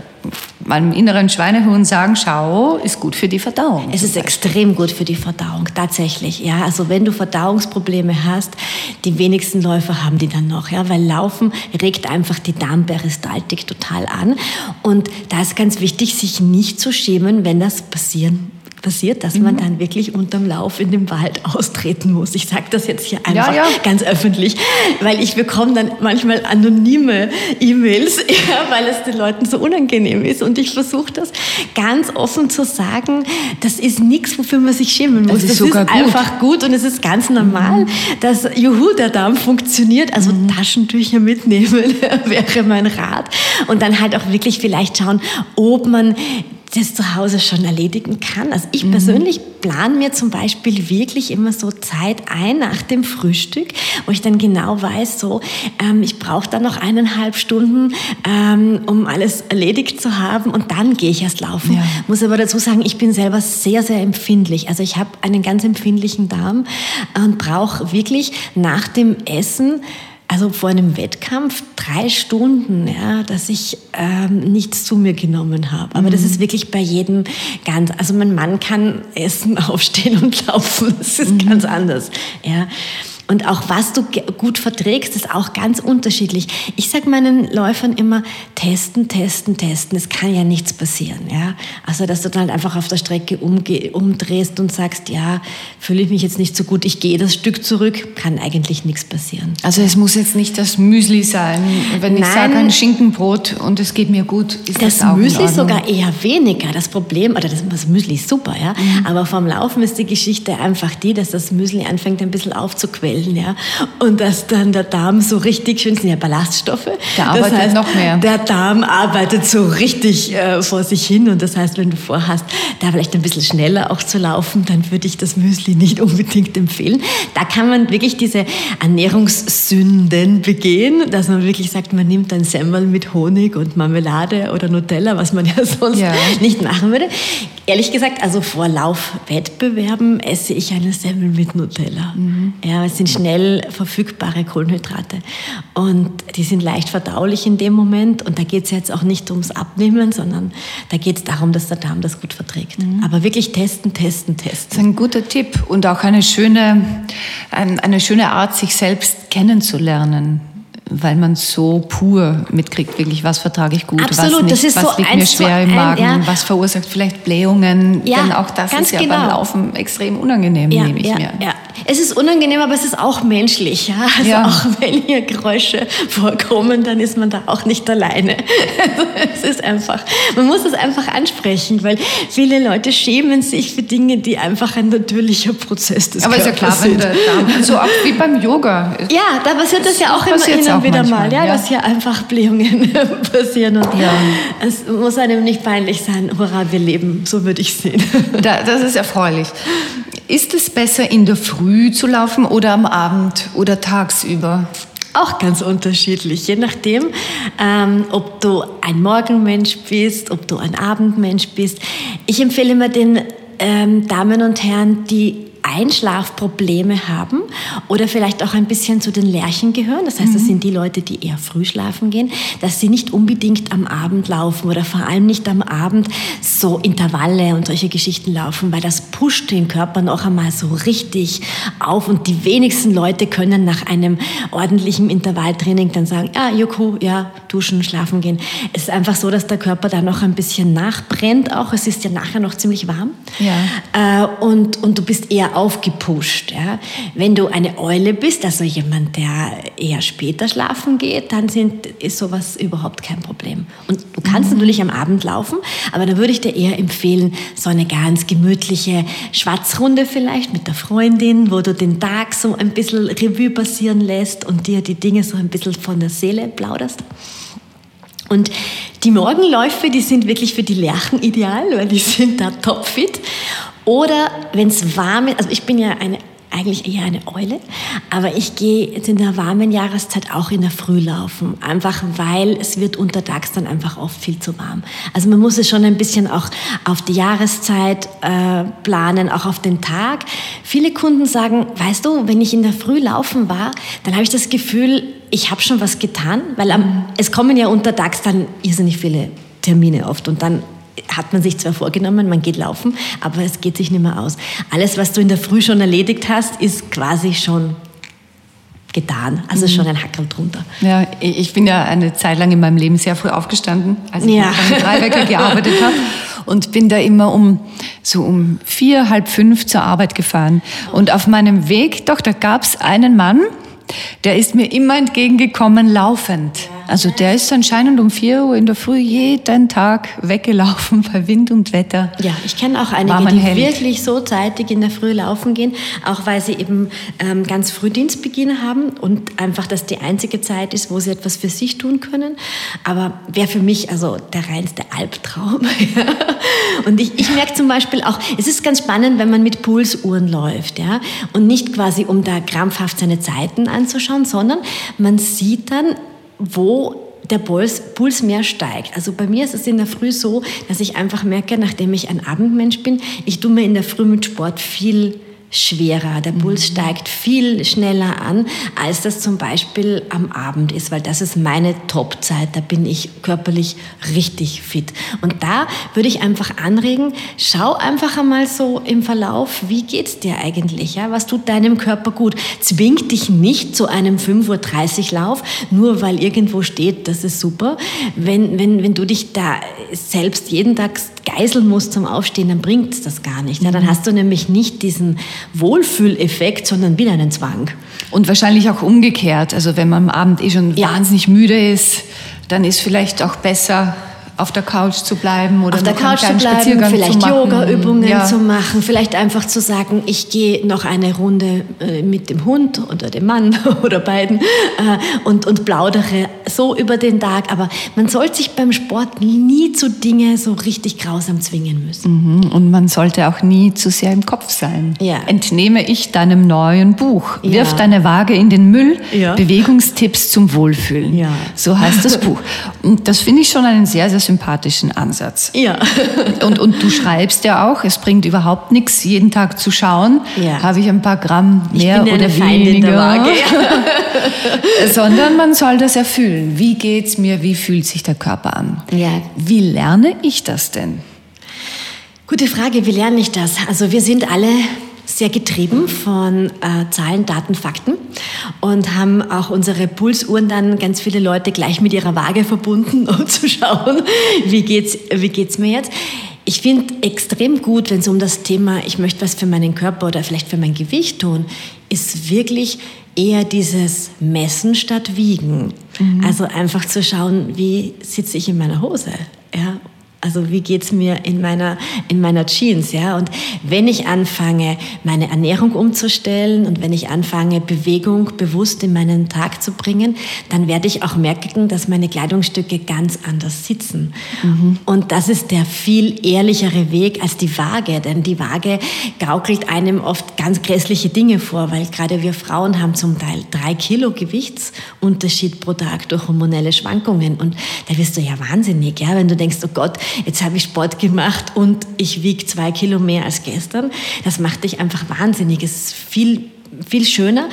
meinem inneren Schweinehuhn sagen, schau, ist gut für die Verdauung. Es ist extrem gut für die Verdauung, tatsächlich. Ja, also wenn du Verdauungsprobleme hast, die wenigsten Läufer haben die dann noch, ja, weil Laufen regt einfach die Darmperistaltik total an. Und da ist ganz wichtig, sich nicht zu schämen, wenn das passieren passiert, dass man mhm. dann wirklich unterm Lauf in den Wald austreten muss. Ich sage das jetzt hier einfach ja, ja. ganz öffentlich, weil ich bekomme dann manchmal anonyme E-Mails, ja, weil es den Leuten so unangenehm ist. Und ich versuche das ganz offen zu sagen, das ist nichts, wofür man sich schämen muss. Das ist, das ist gut. einfach gut und es ist ganz normal, mhm. dass Juhu, der Darm funktioniert. Also mhm. Taschentücher mitnehmen wäre mein Rat. Und dann halt auch wirklich vielleicht schauen, ob man das zu Hause schon erledigen kann. Also ich persönlich plane mir zum Beispiel wirklich immer so Zeit ein nach dem Frühstück, wo ich dann genau weiß, so ähm, ich brauche dann noch eineinhalb Stunden, ähm, um alles erledigt zu haben und dann gehe ich erst laufen. Ja. Muss aber dazu sagen, ich bin selber sehr, sehr empfindlich. Also ich habe einen ganz empfindlichen Darm und brauche wirklich nach dem Essen also vor einem Wettkampf drei Stunden, ja, dass ich ähm, nichts zu mir genommen habe. Aber mhm. das ist wirklich bei jedem ganz, also mein Mann kann essen, aufstehen und laufen. Das ist mhm. ganz anders. Ja. Und auch was du gut verträgst, ist auch ganz unterschiedlich. Ich sage meinen Läufern immer, testen, testen, testen. Es kann ja nichts passieren. Ja? Also, dass du dann halt einfach auf der Strecke umdrehst und sagst, ja, fühle ich mich jetzt nicht so gut, ich gehe das Stück zurück, kann eigentlich nichts passieren. Also es muss jetzt nicht das Müsli sein. Wenn ich sage ein Schinkenbrot und es geht mir gut, ist das, das Müsli sogar eher weniger. Das Problem, oder das, das Müsli ist super, ja. Mhm. Aber vom Laufen ist die Geschichte einfach die, dass das Müsli anfängt ein bisschen aufzuquellen Zellen, ja. Und dass dann der Darm so richtig schön, sind ja Ballaststoffe. Der arbeitet das heißt, noch mehr. Der Darm arbeitet so richtig äh, vor sich hin. Und das heißt, wenn du vorhast, da vielleicht ein bisschen schneller auch zu laufen, dann würde ich das Müsli nicht unbedingt empfehlen. Da kann man wirklich diese Ernährungssünden begehen, dass man wirklich sagt, man nimmt ein Semmel mit Honig und Marmelade oder Nutella, was man ja sonst ja. nicht machen würde. Ehrlich gesagt, also vor Laufwettbewerben esse ich eine Semmel mit Nutella. Mhm. Ja, es sind schnell verfügbare Kohlenhydrate und die sind leicht verdaulich in dem Moment und da geht es jetzt auch nicht ums Abnehmen, sondern da geht es darum, dass der Darm das gut verträgt. Mhm. Aber wirklich testen, testen, testen. Das ist ein guter Tipp und auch eine schöne, eine schöne Art, sich selbst kennenzulernen weil man so pur mitkriegt, wirklich, was vertrage ich gut, Absolut, was nicht, das ist was so liegt mir schwer im ein, Magen, ja. was verursacht vielleicht Blähungen, Ja, denn auch das ist ja genau. beim Laufen extrem unangenehm, Ja, nehme ich ja, mir. ja. Es ist unangenehm, aber es ist auch menschlich. Also auch wenn hier Geräusche vorkommen, dann ist man da auch nicht alleine. Also es ist einfach, man muss es einfach ansprechen, weil viele Leute schämen sich für Dinge, die einfach ein natürlicher Prozess des Aber ist ja klar, Körpers wenn sind. der Darm, so auch wie beim Yoga. Ja, da passiert das ja auch immer hin und auch wieder manchmal, mal, ja, ja. dass hier einfach Blähungen passieren. Und Ja. Es muss einem nicht peinlich sein, hurra, wir leben, so würde ich sehen. Da, das ist erfreulich. Ist es besser, in der Früh zu laufen oder am Abend oder tagsüber? Auch ganz unterschiedlich, je nachdem, ähm, ob du ein Morgenmensch bist, ob du ein Abendmensch bist. Ich empfehle immer den ähm, Damen und Herren, die Einschlafprobleme haben oder vielleicht auch ein bisschen zu den Lerchen gehören. Das heißt, das sind die Leute, die eher früh schlafen gehen, dass sie nicht unbedingt am Abend laufen oder vor allem nicht am Abend so Intervalle und solche Geschichten laufen, weil das pusht den Körper noch einmal so richtig auf und die wenigsten Leute können nach einem ordentlichen Intervalltraining dann sagen, ja, Joko, ja, duschen, schlafen gehen. Es ist einfach so, dass der Körper da noch ein bisschen nachbrennt auch. Es ist ja nachher noch ziemlich warm. Ja. Äh, und, und du bist eher aufgepusht. Ja? Wenn du eine Eule bist, also jemand, der eher später schlafen geht, dann sind, ist sowas überhaupt kein Problem. Und du kannst natürlich am Abend laufen, aber da würde ich dir eher empfehlen, so eine ganz gemütliche Schwatzrunde vielleicht mit der Freundin, wo du den Tag so ein bisschen Revue passieren lässt und dir die Dinge so ein bisschen von der Seele plauderst. Und die Morgenläufe, die sind wirklich für die Lerchen ideal, weil die sind da topfit. Oder wenn es warm ist, also ich bin ja eine, eigentlich eher eine Eule, aber ich gehe jetzt in der warmen Jahreszeit auch in der Früh laufen, einfach weil es wird untertags dann einfach oft viel zu warm. Also man muss es schon ein bisschen auch auf die Jahreszeit äh, planen, auch auf den Tag. Viele Kunden sagen, weißt du, wenn ich in der Früh laufen war, dann habe ich das Gefühl, ich habe schon was getan, weil am, es kommen ja untertags dann irrsinnig viele Termine oft und dann hat man sich zwar vorgenommen, man geht laufen, aber es geht sich nicht mehr aus. Alles, was du in der Früh schon erledigt hast, ist quasi schon getan. Also schon ein Hackerl drunter. Ja, ich bin ja eine Zeit lang in meinem Leben sehr früh aufgestanden, als ich Ja. beim Dreiwecker gearbeitet habe. Und bin da immer um so um vier, halb fünf zur Arbeit gefahren. Und auf meinem Weg, doch, da gab's einen Mann, der ist mir immer entgegengekommen, laufend. Also der ist anscheinend um vier Uhr in der Früh jeden Tag weggelaufen bei Wind und Wetter. Ja, ich kenne auch einige, die Held. wirklich so zeitig in der Früh laufen gehen, auch weil sie eben ähm, ganz früh Dienstbeginn haben und einfach das die einzige Zeit ist, wo sie etwas für sich tun können. Aber wäre für mich also der reinste Albtraum. und ich, ich merke zum Beispiel auch, es ist ganz spannend, wenn man mit Pulsuhren läuft, ja, und nicht quasi um da krampfhaft seine Zeiten anzuschauen, sondern man sieht dann, wo der Puls, Puls mehr steigt. Also bei mir ist es in der Früh so, dass ich einfach merke, nachdem ich ein Abendmensch bin, ich tue mir in der Früh mit Sport viel schwerer. Der Puls steigt viel schneller an, als das zum Beispiel am Abend ist, weil das ist meine Topzeit. Da bin ich körperlich richtig fit. Und da würde ich einfach anregen, schau einfach einmal so im Verlauf, wie geht's dir eigentlich? Ja? Was tut deinem Körper gut? Zwing dich nicht zu einem 5.30 Uhr Lauf, nur weil irgendwo steht, das ist super. Wenn, wenn, wenn du dich da selbst jeden Tag geißeln musst zum Aufstehen, dann bringt's das gar nicht. Ja? Dann hast du nämlich nicht diesen Wohlfühleffekt, sondern wieder einen Zwang. Und wahrscheinlich auch umgekehrt. Also wenn man am Abend eh schon Ja. wahnsinnig müde ist, dann ist vielleicht auch besser, auf der Couch zu bleiben oder auf der Couch zu bleiben, vielleicht. Yoga-Übungen Ja. zu machen, vielleicht einfach zu sagen, ich gehe noch eine Runde äh, mit dem Hund oder dem Mann oder beiden äh, und, und plaudere so über den Tag. Aber man sollte sich beim Sport nie zu Dinge so richtig grausam zwingen müssen. Mhm. Und man sollte auch nie zu sehr im Kopf sein. Ja. Entnehme ich deinem neuen Buch. Ja. Wirf deine Waage in den Müll. Bewegungstipps zum Wohlfühlen. So heißt das Buch. Und das finde ich schon einen sehr, sehr sympathischen Ansatz. Ja. Und, und du schreibst ja auch, es bringt überhaupt nichts, jeden Tag zu schauen, Ja. habe ich ein paar Gramm mehr ich bin oder eine weniger. der Waage. Sondern man soll das erfüllen. Wie geht's mir? Wie fühlt sich der Körper an? Ja. Wie lerne ich das denn? Gute Frage, wie lerne ich das? Also wir sind alle sehr getrieben von äh, Zahlen, Daten, Fakten und haben auch unsere Pulsuhren dann ganz viele Leute gleich mit ihrer Waage verbunden, um zu schauen, wie geht's, wie geht's mir jetzt. Ich finde extrem gut, wenn es um das Thema, ich möchte was für meinen Körper oder vielleicht für mein Gewicht tun, ist wirklich eher dieses Messen statt Wiegen. Mhm. Also einfach zu schauen, wie sitze ich in meiner Hose. Ja, also wie geht's mir in meiner, in meiner Jeans, ja? Und wenn ich anfange, meine Ernährung umzustellen und wenn ich anfange, Bewegung bewusst in meinen Tag zu bringen, dann werde ich auch merken, dass meine Kleidungsstücke ganz anders sitzen. Mhm. Und das ist der viel ehrlichere Weg als die Waage, denn die Waage gaukelt einem oft ganz grässliche Dinge vor, weil gerade wir Frauen haben zum Teil drei Kilo Gewichtsunterschied pro Tag durch hormonelle Schwankungen. Und da wirst du ja wahnsinnig, ja? Wenn du denkst, oh Gott, jetzt habe ich Sport gemacht und ich wiege zwei Kilo mehr als gestern. Das macht dich einfach wahnsinnig. Es ist viel viel schöner,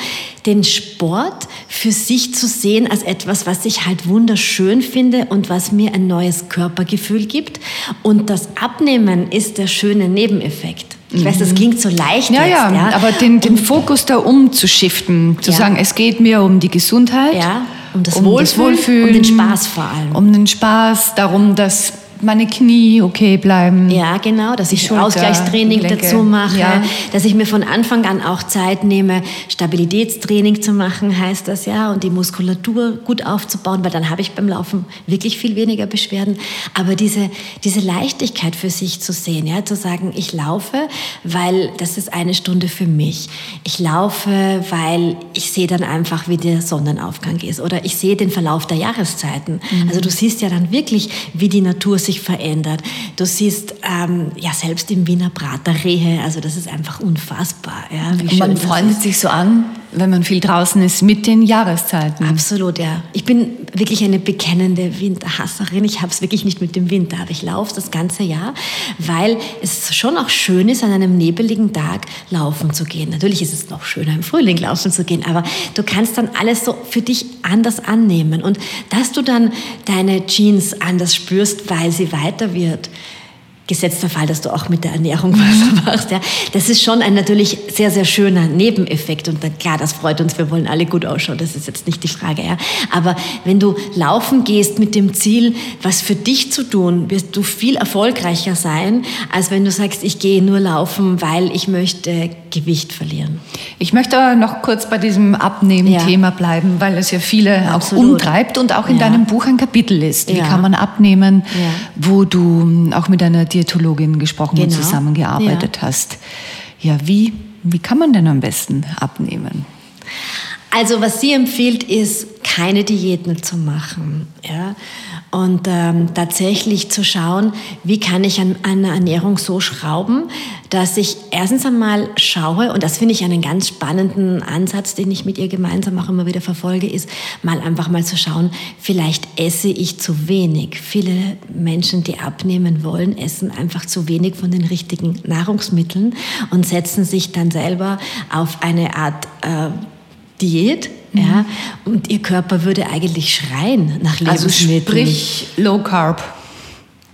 den Sport für sich zu sehen als etwas, was ich halt wunderschön finde und was mir ein neues Körpergefühl gibt. Und das Abnehmen ist der schöne Nebeneffekt. Ich weiß, das mhm. klingt so leicht. Ja, jetzt, ja, ja, aber den, den Fokus da umzuschiften, zu ja. sagen, es geht mir um die Gesundheit, ja, um das, um Wohlfühlen, das Wohlfühlen, um den Spaß vor allem. Um den Spaß, darum, dass meine Knie okay bleiben. Ja, genau, dass ich Schulter, Ausgleichstraining dazu mache, ja. dass ich mir von Anfang an auch Zeit nehme, Stabilitätstraining zu machen, heißt das ja, und die Muskulatur gut aufzubauen, weil dann habe ich beim Laufen wirklich viel weniger Beschwerden. Aber diese, diese Leichtigkeit für sich zu sehen, ja, zu sagen, ich laufe, weil das ist eine Stunde für mich. Ich laufe, weil ich sehe dann einfach, wie der Sonnenaufgang ist oder ich sehe den Verlauf der Jahreszeiten. Mhm. Also du siehst ja dann wirklich, wie die Natur sich sich verändert. Du siehst ähm, ja selbst im Wiener Prater Rehe, also das ist einfach unfassbar. Ja, man freundet sich so an, wenn man viel draußen ist, mit den Jahreszeiten. Absolut, ja. Ich bin wirklich eine bekennende Winterhasserin. Ich habe es wirklich nicht mit dem Winter, aber ich laufe das ganze Jahr, weil es schon auch schön ist, an einem nebeligen Tag laufen zu gehen. Natürlich ist es noch schöner, im Frühling laufen zu gehen, aber du kannst dann alles so für dich anders annehmen. Und dass du dann deine Jeans anders spürst, weil sie weiter wird, gesetzter Fall, dass du auch mit der Ernährung was machst. Ja. Das ist schon ein natürlich sehr, sehr schöner Nebeneffekt. Und dann, klar, das freut uns, wir wollen alle gut ausschauen, das ist jetzt nicht die Frage. Ja. Aber wenn du laufen gehst mit dem Ziel, was für dich zu tun, wirst du viel erfolgreicher sein, als wenn du sagst, ich gehe nur laufen, weil ich möchte Gewicht verlieren. Ich möchte noch kurz bei diesem Abnehmen-Thema ja. bleiben, weil es ja viele Absolut. auch umtreibt und auch in ja. deinem Buch ein Kapitel ist. Wie kann man abnehmen, wo du auch mit einer Diätologin gesprochen genau. und zusammengearbeitet ja. hast. Ja, wie, wie kann man denn am besten abnehmen? Also was sie empfiehlt, ist keine Diäten zu machen. Ja? Und ähm, tatsächlich zu schauen, wie kann ich an einer Ernährung so schrauben, dass ich erstens einmal schaue, und das finde ich einen ganz spannenden Ansatz, den ich mit ihr gemeinsam auch immer wieder verfolge, ist mal einfach mal zu schauen, vielleicht esse ich zu wenig. Viele Menschen, die abnehmen wollen, essen einfach zu wenig von den richtigen Nahrungsmitteln und setzen sich dann selber auf eine Art äh, Diät, mhm. ja, und ihr Körper würde eigentlich schreien nach also Lebensmitteln. Also sprich Low Carb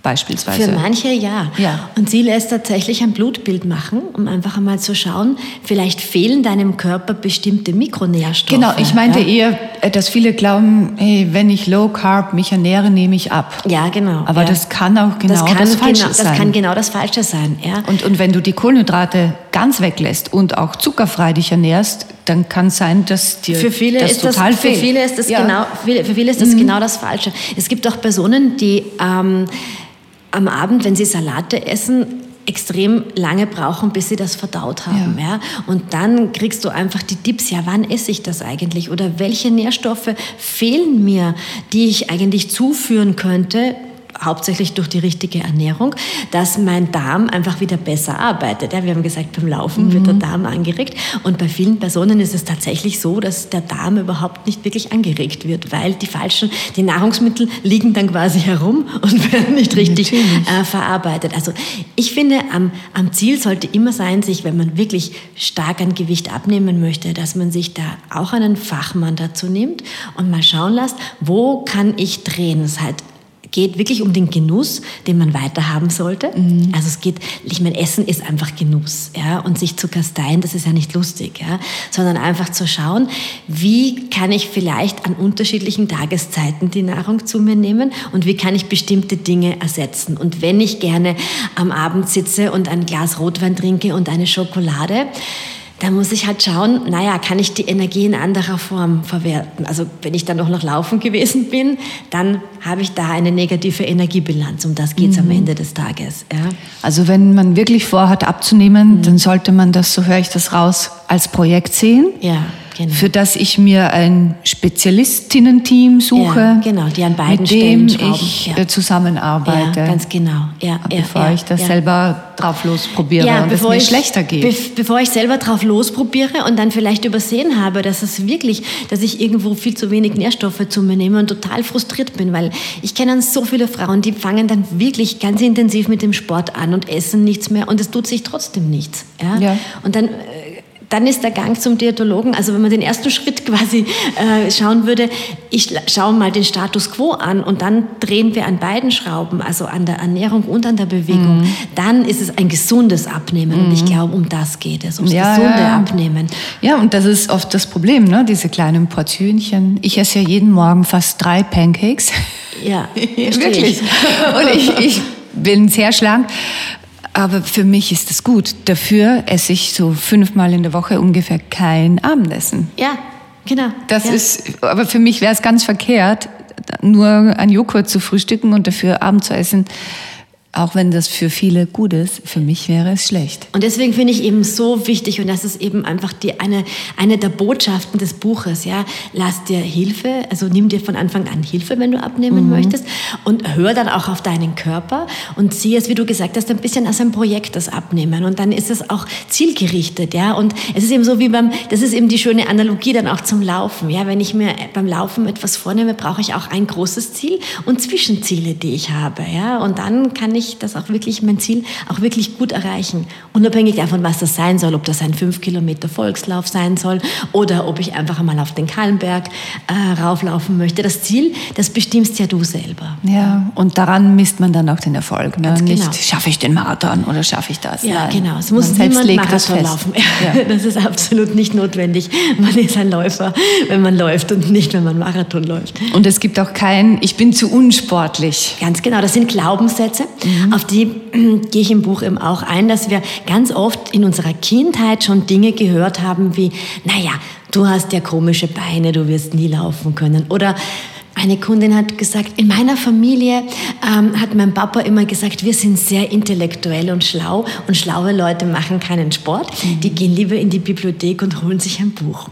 beispielsweise. Für manche ja. ja. Und sie lässt tatsächlich ein Blutbild machen, um einfach einmal zu schauen, vielleicht fehlen deinem Körper bestimmte Mikronährstoffe. Genau, ich meinte ja? eher, äh, dass viele glauben, hey, wenn ich Low Carb mich ernähre, nehme ich ab. Ja, genau. Aber ja. das kann auch genau das, kann das Falsche genau, sein. Das kann genau das Falsche sein, ja. Und, und wenn du die Kohlenhydrate ganz weglässt und auch zuckerfrei dich ernährst, dann kann es sein, dass dir für viele das ist total das, fehlt. Für viele ist das, ja. genau, für viele ist das mhm. genau das Falsche. Es gibt auch Personen, die ähm, am Abend, wenn sie Salate essen, extrem lange brauchen, bis sie das verdaut haben. Ja. ja. Und dann kriegst du einfach die Tipps, ja, wann esse ich das eigentlich? Oder welche Nährstoffe fehlen mir, die ich eigentlich zuführen könnte, hauptsächlich durch die richtige Ernährung, dass mein Darm einfach wieder besser arbeitet. Ja, wir haben gesagt, beim Laufen mhm. wird der Darm angeregt und bei vielen Personen ist es tatsächlich so, dass der Darm überhaupt nicht wirklich angeregt wird, weil die falschen, die Nahrungsmittel liegen dann quasi herum und werden nicht richtig äh, verarbeitet. Also ich finde, am, am Ziel sollte immer sein, sich, wenn man wirklich stark an Gewicht abnehmen möchte, dass man sich da auch einen Fachmann dazu nimmt und mal schauen lässt, wo kann ich drehen. Das heißt, geht wirklich um den Genuss, den man weiter haben sollte. Mhm. Also es geht, ich meine, Essen ist einfach Genuss, ja, und sich zu kasteien, das ist ja nicht lustig, ja, sondern einfach zu schauen, wie kann ich vielleicht an unterschiedlichen Tageszeiten die Nahrung zu mir nehmen und wie kann ich bestimmte Dinge ersetzen. Und wenn ich gerne am Abend sitze und ein Glas Rotwein trinke und eine Schokolade, da muss ich halt schauen, naja, kann ich die Energie in anderer Form verwerten? Also wenn ich dann noch noch laufen gewesen bin, dann habe ich da eine negative Energiebilanz. Um das geht es mhm. am Ende des Tages. Ja. Also wenn man wirklich vorhat abzunehmen, mhm. dann sollte man das, so höre ich das raus, als Projekt sehen. Ja Genau. Für das ich mir ein Spezialistinnen-Team suche, ja, genau, die an beiden mit dem ich ja. Äh, zusammenarbeite. Ja, ganz genau. Ja, bevor ich das selber drauf losprobiere ja, und bevor es mir ich, schlechter geht. Be bevor ich selber drauf losprobiere und dann vielleicht übersehen habe, dass es wirklich, dass ich irgendwo viel zu wenig Nährstoffe zu mir nehme und total frustriert bin, weil ich kenne so viele Frauen, die fangen dann wirklich ganz intensiv mit dem Sport an und essen nichts mehr und es tut sich trotzdem nichts. Ja? ja. Und dann äh, dann ist der Gang zum Diätologen, also wenn man den ersten Schritt quasi äh, schauen würde, ich schaue mal den Status quo an und dann drehen wir an beiden Schrauben, also an der Ernährung und an der Bewegung, mhm. dann ist es ein gesundes Abnehmen. Mhm. Und ich mhm. glaube, um das geht es, ums ja, gesunde ja. Abnehmen. Ja, und das ist oft das Problem, ne? diese kleinen Portionchen. Ich esse ja jeden Morgen fast drei Pancakes. Ja, wirklich. Und ich, ich bin sehr schlank. Aber für mich ist das gut. Dafür esse ich so fünfmal in der Woche ungefähr kein Abendessen. Ja, genau. Das ja. ist, aber für mich wäre es ganz verkehrt, nur ein Joghurt zu frühstücken und dafür Abend zu essen. Auch wenn das für viele gut ist, für mich wäre es schlecht. Und deswegen finde ich eben so wichtig, und das ist eben einfach die, eine, eine der Botschaften des Buches, ja, lass dir Hilfe, also nimm dir von Anfang an Hilfe, wenn du abnehmen mhm. möchtest, und hör dann auch auf deinen Körper und sieh es, wie du gesagt hast, ein bisschen als ein Projekt, das Abnehmen. Und dann ist es auch zielgerichtet, ja. Und es ist eben so wie beim, das ist eben die schöne Analogie dann auch zum Laufen, ja. Wenn ich mir beim Laufen etwas vornehme, brauche ich auch ein großes Ziel und Zwischenziele, die ich habe, ja. Und dann kann ich ich das auch wirklich, mein Ziel auch wirklich gut erreichen. Unabhängig davon, was das sein soll, ob das ein 5 Kilometer Volkslauf sein soll oder ob ich einfach einmal auf den Kahlenberg äh, rauflaufen möchte. Das Ziel, das bestimmst ja du selber. Ja, und daran misst man dann auch den Erfolg. Ne? Genau. Nicht, schaffe ich den Marathon oder schaffe ich das? Ja, Nein. genau. Es muss man niemand Marathon laufen. Ja. Das ist absolut nicht notwendig. Man ist ein Läufer, wenn man läuft und nicht, wenn man Marathon läuft. Und es gibt auch kein, ich bin zu unsportlich. Ganz genau. Das sind Glaubenssätze. Mhm. Auf die äh, gehe ich im Buch eben auch ein, dass wir ganz oft in unserer Kindheit schon Dinge gehört haben wie, naja, du hast ja komische Beine, du wirst nie laufen können. Oder eine Kundin hat gesagt, in meiner Familie ähm, hat mein Papa immer gesagt, wir sind sehr intellektuell und schlau und schlaue Leute machen keinen Sport. Mhm. Die gehen lieber in die Bibliothek und holen sich ein Buch.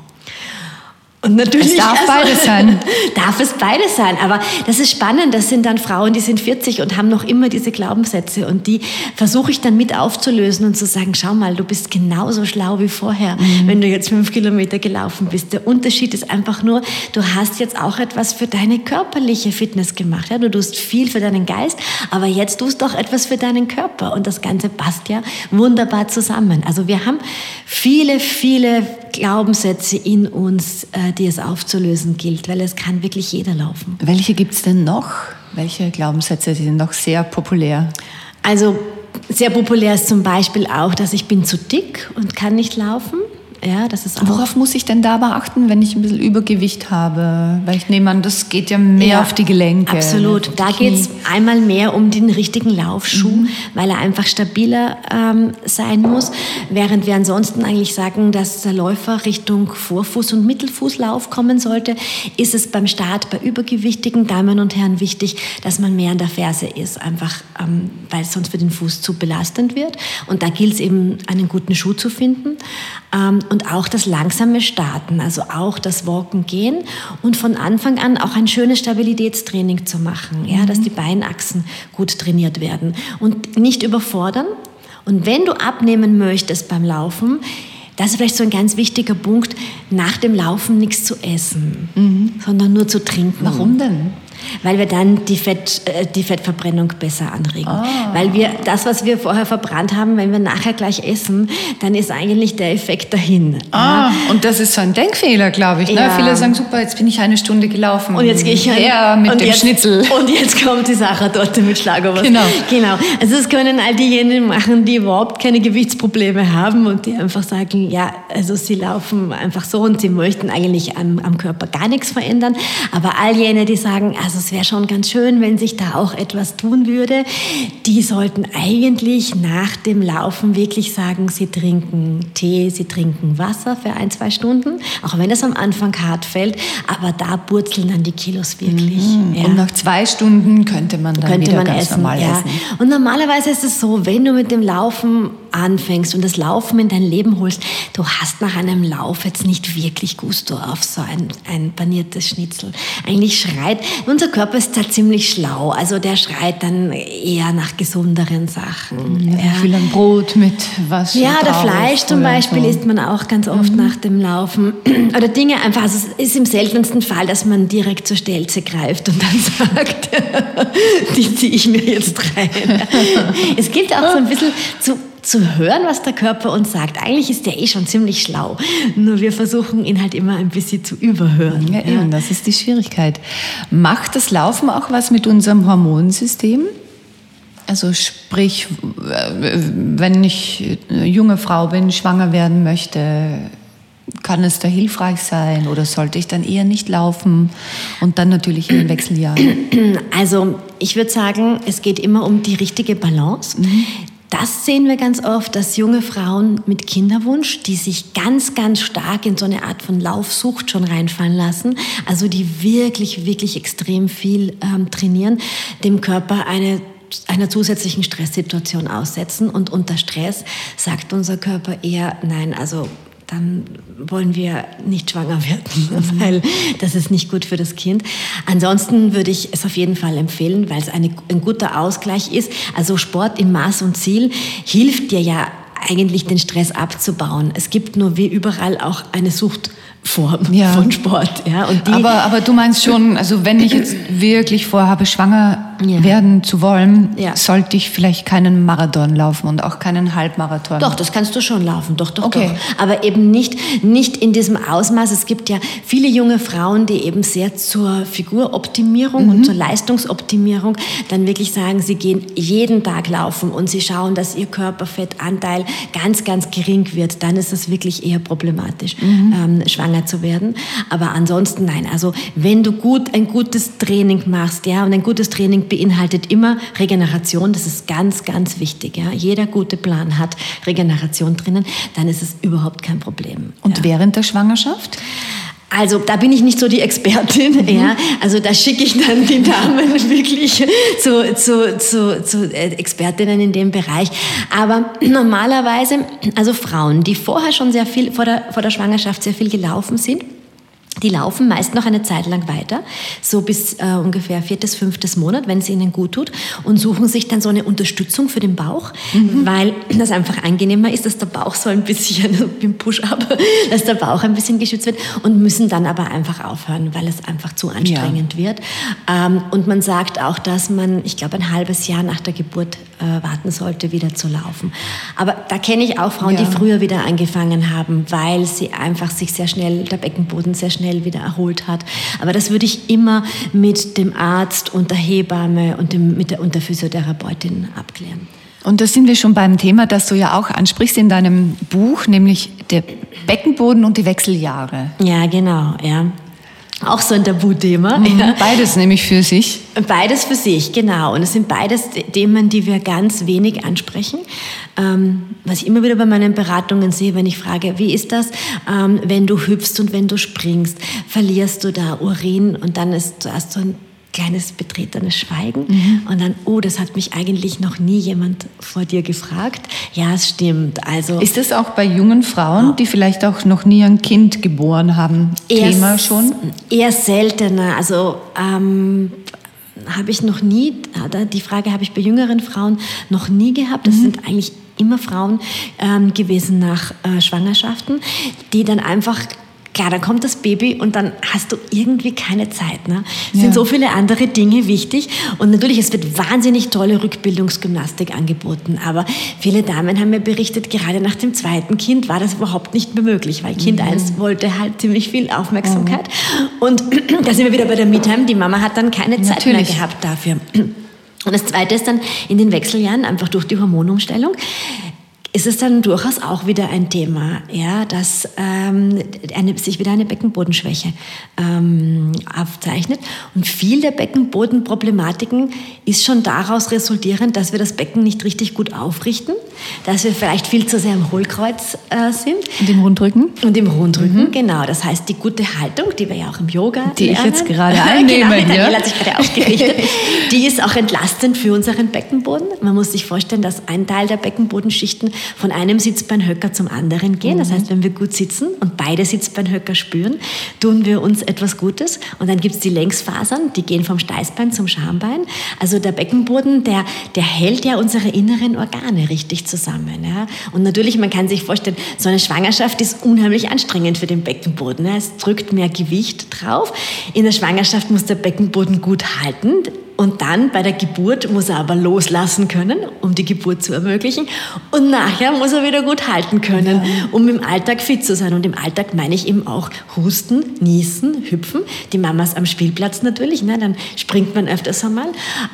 Und natürlich. Es darf also, beides sein. darf es beides sein. Aber das ist spannend. Das sind dann Frauen, die sind 40 und haben noch immer diese Glaubenssätze. Und die versuche ich dann mit aufzulösen und zu sagen, schau mal, du bist genauso schlau wie vorher, mhm. wenn du jetzt fünf Kilometer gelaufen bist. Der Unterschied ist einfach nur, du hast jetzt auch etwas für deine körperliche Fitness gemacht. Ja, du tust viel für deinen Geist, aber jetzt tust du auch etwas für deinen Körper. Und das Ganze passt ja wunderbar zusammen. Also wir haben viele, viele Glaubenssätze in uns, äh, die es aufzulösen gilt, weil es kann wirklich jeder laufen. Welche gibt es denn noch? Welche Glaubenssätze sind noch sehr populär? Also sehr populär ist zum Beispiel auch, dass ich bin zu dick und kann nicht laufen. Ja, das ist Worauf muss ich denn da beachten, wenn ich ein bisschen Übergewicht habe? Weil ich nehme an, das geht ja mehr ja, auf die Gelenke. Absolut. Da geht es einmal mehr um den richtigen Laufschuh, mhm. weil er einfach stabiler ähm, sein muss. Während wir ansonsten eigentlich sagen, dass der Läufer Richtung Vorfuß- und Mittelfußlauf kommen sollte, ist es beim Start bei übergewichtigen Damen und Herren wichtig, dass man mehr an der Ferse ist, einfach ähm, weil es sonst für den Fuß zu belastend wird. Und da gilt es eben, einen guten Schuh zu finden. Ähm, und auch das langsame Starten, also auch das Walken gehen und von Anfang an auch ein schönes Stabilitätstraining zu machen, ja, dass die Beinachsen gut trainiert werden und nicht überfordern. Und wenn du abnehmen möchtest beim Laufen, das ist vielleicht so ein ganz wichtiger Punkt, nach dem Laufen nichts zu essen, mhm. sondern nur zu trinken. Warum denn? Weil wir dann die, Fett, äh, die Fettverbrennung besser anregen. Ah. Weil wir das, was wir vorher verbrannt haben, wenn wir nachher gleich essen, dann ist eigentlich der Effekt dahin. Ah, und das ist so ein Denkfehler, glaube ich. Ne? Ja. Viele sagen, super, jetzt bin ich eine Stunde gelaufen. Und jetzt gehe ich her mit und dem jetzt, Schnitzel. Und jetzt kommt die Sachertorte mit Schlagobers. Genau. genau. Also das können all diejenigen machen, die überhaupt keine Gewichtsprobleme haben und die einfach sagen, ja, also sie laufen einfach so und sie möchten eigentlich am, am Körper gar nichts verändern. Aber all jene, die sagen, also es wäre schon ganz schön, wenn sich da auch etwas tun würde, die sollten eigentlich nach dem Laufen wirklich sagen, sie trinken Tee, sie trinken Wasser für ein, zwei Stunden, auch wenn es am Anfang hart fällt, aber da purzeln dann die Kilos wirklich. Ja. Und nach zwei Stunden könnte man dann könnte wieder man ganz essen, normal ja. essen. Und normalerweise ist es so, wenn du mit dem Laufen anfängst und das Laufen in dein Leben holst, du hast nach einem Lauf jetzt nicht wirklich Gusto auf so ein, ein paniertes Schnitzel. Eigentlich schreit, unser Körper ist da ziemlich schlau, also der schreit dann eher nach gesunderen Sachen. Ja. Viel ein Brot mit was Ja, der Fleisch zum Beispiel so. isst man auch ganz oft nach dem Laufen. Oder Dinge einfach, also es ist im seltensten Fall, dass man direkt zur Stelze greift und dann sagt, die ziehe ich mir jetzt rein. Es gilt auch so ein bisschen zu, zu hören, was der Körper uns sagt. Eigentlich ist der eh schon ziemlich schlau. Nur wir versuchen ihn halt immer ein bisschen zu überhören. Ja, eben, das ist die Schwierigkeit. Macht das Laufen auch was mit unserem Hormonsystem? Also sprich, wenn ich eine junge Frau bin, schwanger werden möchte, kann es da hilfreich sein oder sollte ich dann eher nicht laufen und dann natürlich in den Wechseljahren? Also ich würde sagen, es geht immer um die richtige Balance. Das sehen wir ganz oft, dass junge Frauen mit Kinderwunsch, die sich ganz, ganz stark in so eine Art von Laufsucht schon reinfallen lassen, also die wirklich, wirklich extrem viel ähm, trainieren, dem Körper eine einer zusätzlichen Stresssituation aussetzen. Und unter Stress sagt unser Körper eher nein, also dann wollen wir nicht schwanger werden, weil das ist nicht gut für das Kind. Ansonsten würde ich es auf jeden Fall empfehlen, weil es eine, ein guter Ausgleich ist. Also Sport in Maß und Ziel hilft dir ja eigentlich den Stress abzubauen. Es gibt nur wie überall auch eine Suchtform Ja. von Sport. Ja, und die, Aber, aber du meinst schon, also wenn ich jetzt wirklich vorhabe, schwanger Ja. werden zu wollen, Ja. sollte ich vielleicht keinen Marathon laufen und auch keinen Halbmarathon. Doch, das kannst du schon laufen, doch, doch, Okay. doch. Aber eben nicht, nicht in diesem Ausmaß. Es gibt ja viele junge Frauen, die eben sehr zur Figuroptimierung Mhm. und zur Leistungsoptimierung dann wirklich sagen, sie gehen jeden Tag laufen und sie schauen, dass ihr Körperfettanteil ganz, ganz gering wird. Dann ist es wirklich eher problematisch, Mhm. ähm, schwanger zu werden. Aber ansonsten nein. Also wenn du gut ein gutes Training machst, ja, und ein gutes Training beinhaltet immer Regeneration, das ist ganz, ganz wichtig. Ja. Jeder gute Plan hat Regeneration drinnen, dann ist es überhaupt kein Problem. Und während der Schwangerschaft? Also da bin ich nicht so die Expertin, ja. Also da schicke ich dann die Damen wirklich zu, zu, zu, zu äh, Expertinnen in dem Bereich. Aber normalerweise, also Frauen, die vorher schon sehr viel, vor der, vor der Schwangerschaft sehr viel gelaufen sind, die laufen meist noch eine Zeit lang weiter, so bis äh, ungefähr viertes, fünftes Monat, wenn es ihnen gut tut, und suchen sich dann so eine Unterstützung für den Bauch, weil das einfach angenehmer ist, dass der Bauch so ein bisschen, wie ein Push-Up, dass der Bauch ein bisschen geschützt wird und müssen dann aber einfach aufhören, weil es einfach zu anstrengend wird. Ähm, und man sagt auch, dass man, ich glaube, ein halbes Jahr nach der Geburt äh, warten sollte, wieder zu laufen. Aber da kenne ich auch Frauen, Ja. die früher wieder angefangen haben, weil sie einfach sich sehr schnell, der Beckenboden sehr schnell wieder erholt hat. Aber das würde ich immer mit dem Arzt und der Hebamme und, dem, mit der, und der Physiotherapeutin abklären. Und da sind wir schon beim Thema, das du ja auch ansprichst in deinem Buch, nämlich der Beckenboden und die Wechseljahre. Ja, genau, ja. Auch so ein Tabuthema. Mhm, Ja. Beides nämlich für sich. Beides für sich, genau. Und es sind beides Themen, die wir ganz wenig ansprechen. Ähm, was ich immer wieder bei meinen Beratungen sehe, wenn ich frage, wie ist das, ähm, wenn du hüpfst und wenn du springst, verlierst du da Urin und dann ist zuerst so ein kleines betretenes Schweigen und dann, oh, das hat mich eigentlich noch nie jemand vor dir gefragt. Ja, es stimmt. Also Ist das auch bei jungen Frauen, die vielleicht auch noch nie ein Kind geboren haben, Thema Eher- schon? Eher seltener. Also ähm, habe ich noch nie, die Frage habe ich bei jüngeren Frauen noch nie gehabt. Das sind eigentlich immer Frauen ähm, gewesen nach äh, Schwangerschaften, die dann einfach klar, dann kommt das Baby und dann hast du irgendwie keine Zeit. Ne? Es Ja. sind so viele andere Dinge wichtig und natürlich, es wird wahnsinnig tolle Rückbildungsgymnastik angeboten, aber viele Damen haben mir berichtet, gerade nach dem zweiten Kind war das überhaupt nicht mehr möglich, weil Kind Mhm. 1 wollte halt ziemlich viel Aufmerksamkeit und da sind wir wieder bei der Me-Time, die Mama hat dann keine Zeit Natürlich. mehr gehabt dafür. Und das Zweite ist dann in den Wechseljahren, einfach durch die Hormonumstellung, ist es dann durchaus auch wieder ein Thema, ja, dass ähm, eine, sich wieder eine Beckenbodenschwäche ähm, aufzeichnet. Und viel der Beckenbodenproblematiken ist schon daraus resultierend, dass wir das Becken nicht richtig gut aufrichten, dass wir vielleicht viel zu sehr im Hohlkreuz äh, sind. Und im Rundrücken? Und im Rundrücken, genau. Das heißt, die gute Haltung, die wir ja auch im Yoga Mhm. Die ich lernen, jetzt gerade einnehme, genau, die ja. Hat sich gerade ausgerichtet, die ist auch entlastend für unseren Beckenboden. Man muss sich vorstellen, dass ein Teil der Beckenbodenschichten von einem Sitzbeinhöcker zum anderen gehen. Mhm. Das heißt, wenn wir gut sitzen und beide Sitzbeinhöcker spüren, tun wir uns etwas Gutes. Und dann gibt es die Längsfasern, die gehen vom Steißbein zum Schambein. Also der Beckenboden, der, der hält ja unsere inneren Organe richtig zusammen. Ja? Und natürlich, man kann sich vorstellen, so eine Schwangerschaft ist unheimlich anstrengend für den Beckenboden. Ja? Es drückt mehr Gewicht drauf. In der Schwangerschaft muss der Beckenboden gut halten. Und dann bei der Geburt muss er aber loslassen können, um die Geburt zu ermöglichen. Und nachher muss er wieder gut halten können, um im Alltag fit zu sein. Und im Alltag meine ich eben auch Husten, Niesen, Hüpfen. Die Mamas am Spielplatz natürlich, ne? dann springt man öfters einmal.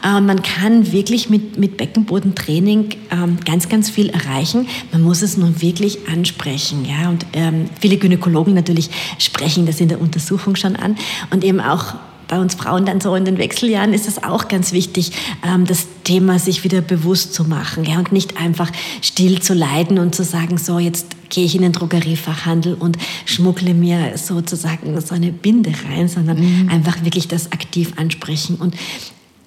Äh, man kann wirklich mit, mit Beckenbodentraining ähm, ganz, ganz viel erreichen. Man muss es nur wirklich ansprechen. Ja? Und ähm, viele Gynäkologen natürlich sprechen das in der Untersuchung schon an. Und eben auch bei uns Frauen dann so in den Wechseljahren ist es auch ganz wichtig, ähm, das Thema sich wieder bewusst zu machen ja, und nicht einfach still zu leiden und zu sagen, so jetzt gehe ich in den Drogeriefachhandel und schmuggle mir sozusagen so eine Binde rein, sondern einfach wirklich das aktiv ansprechen. Und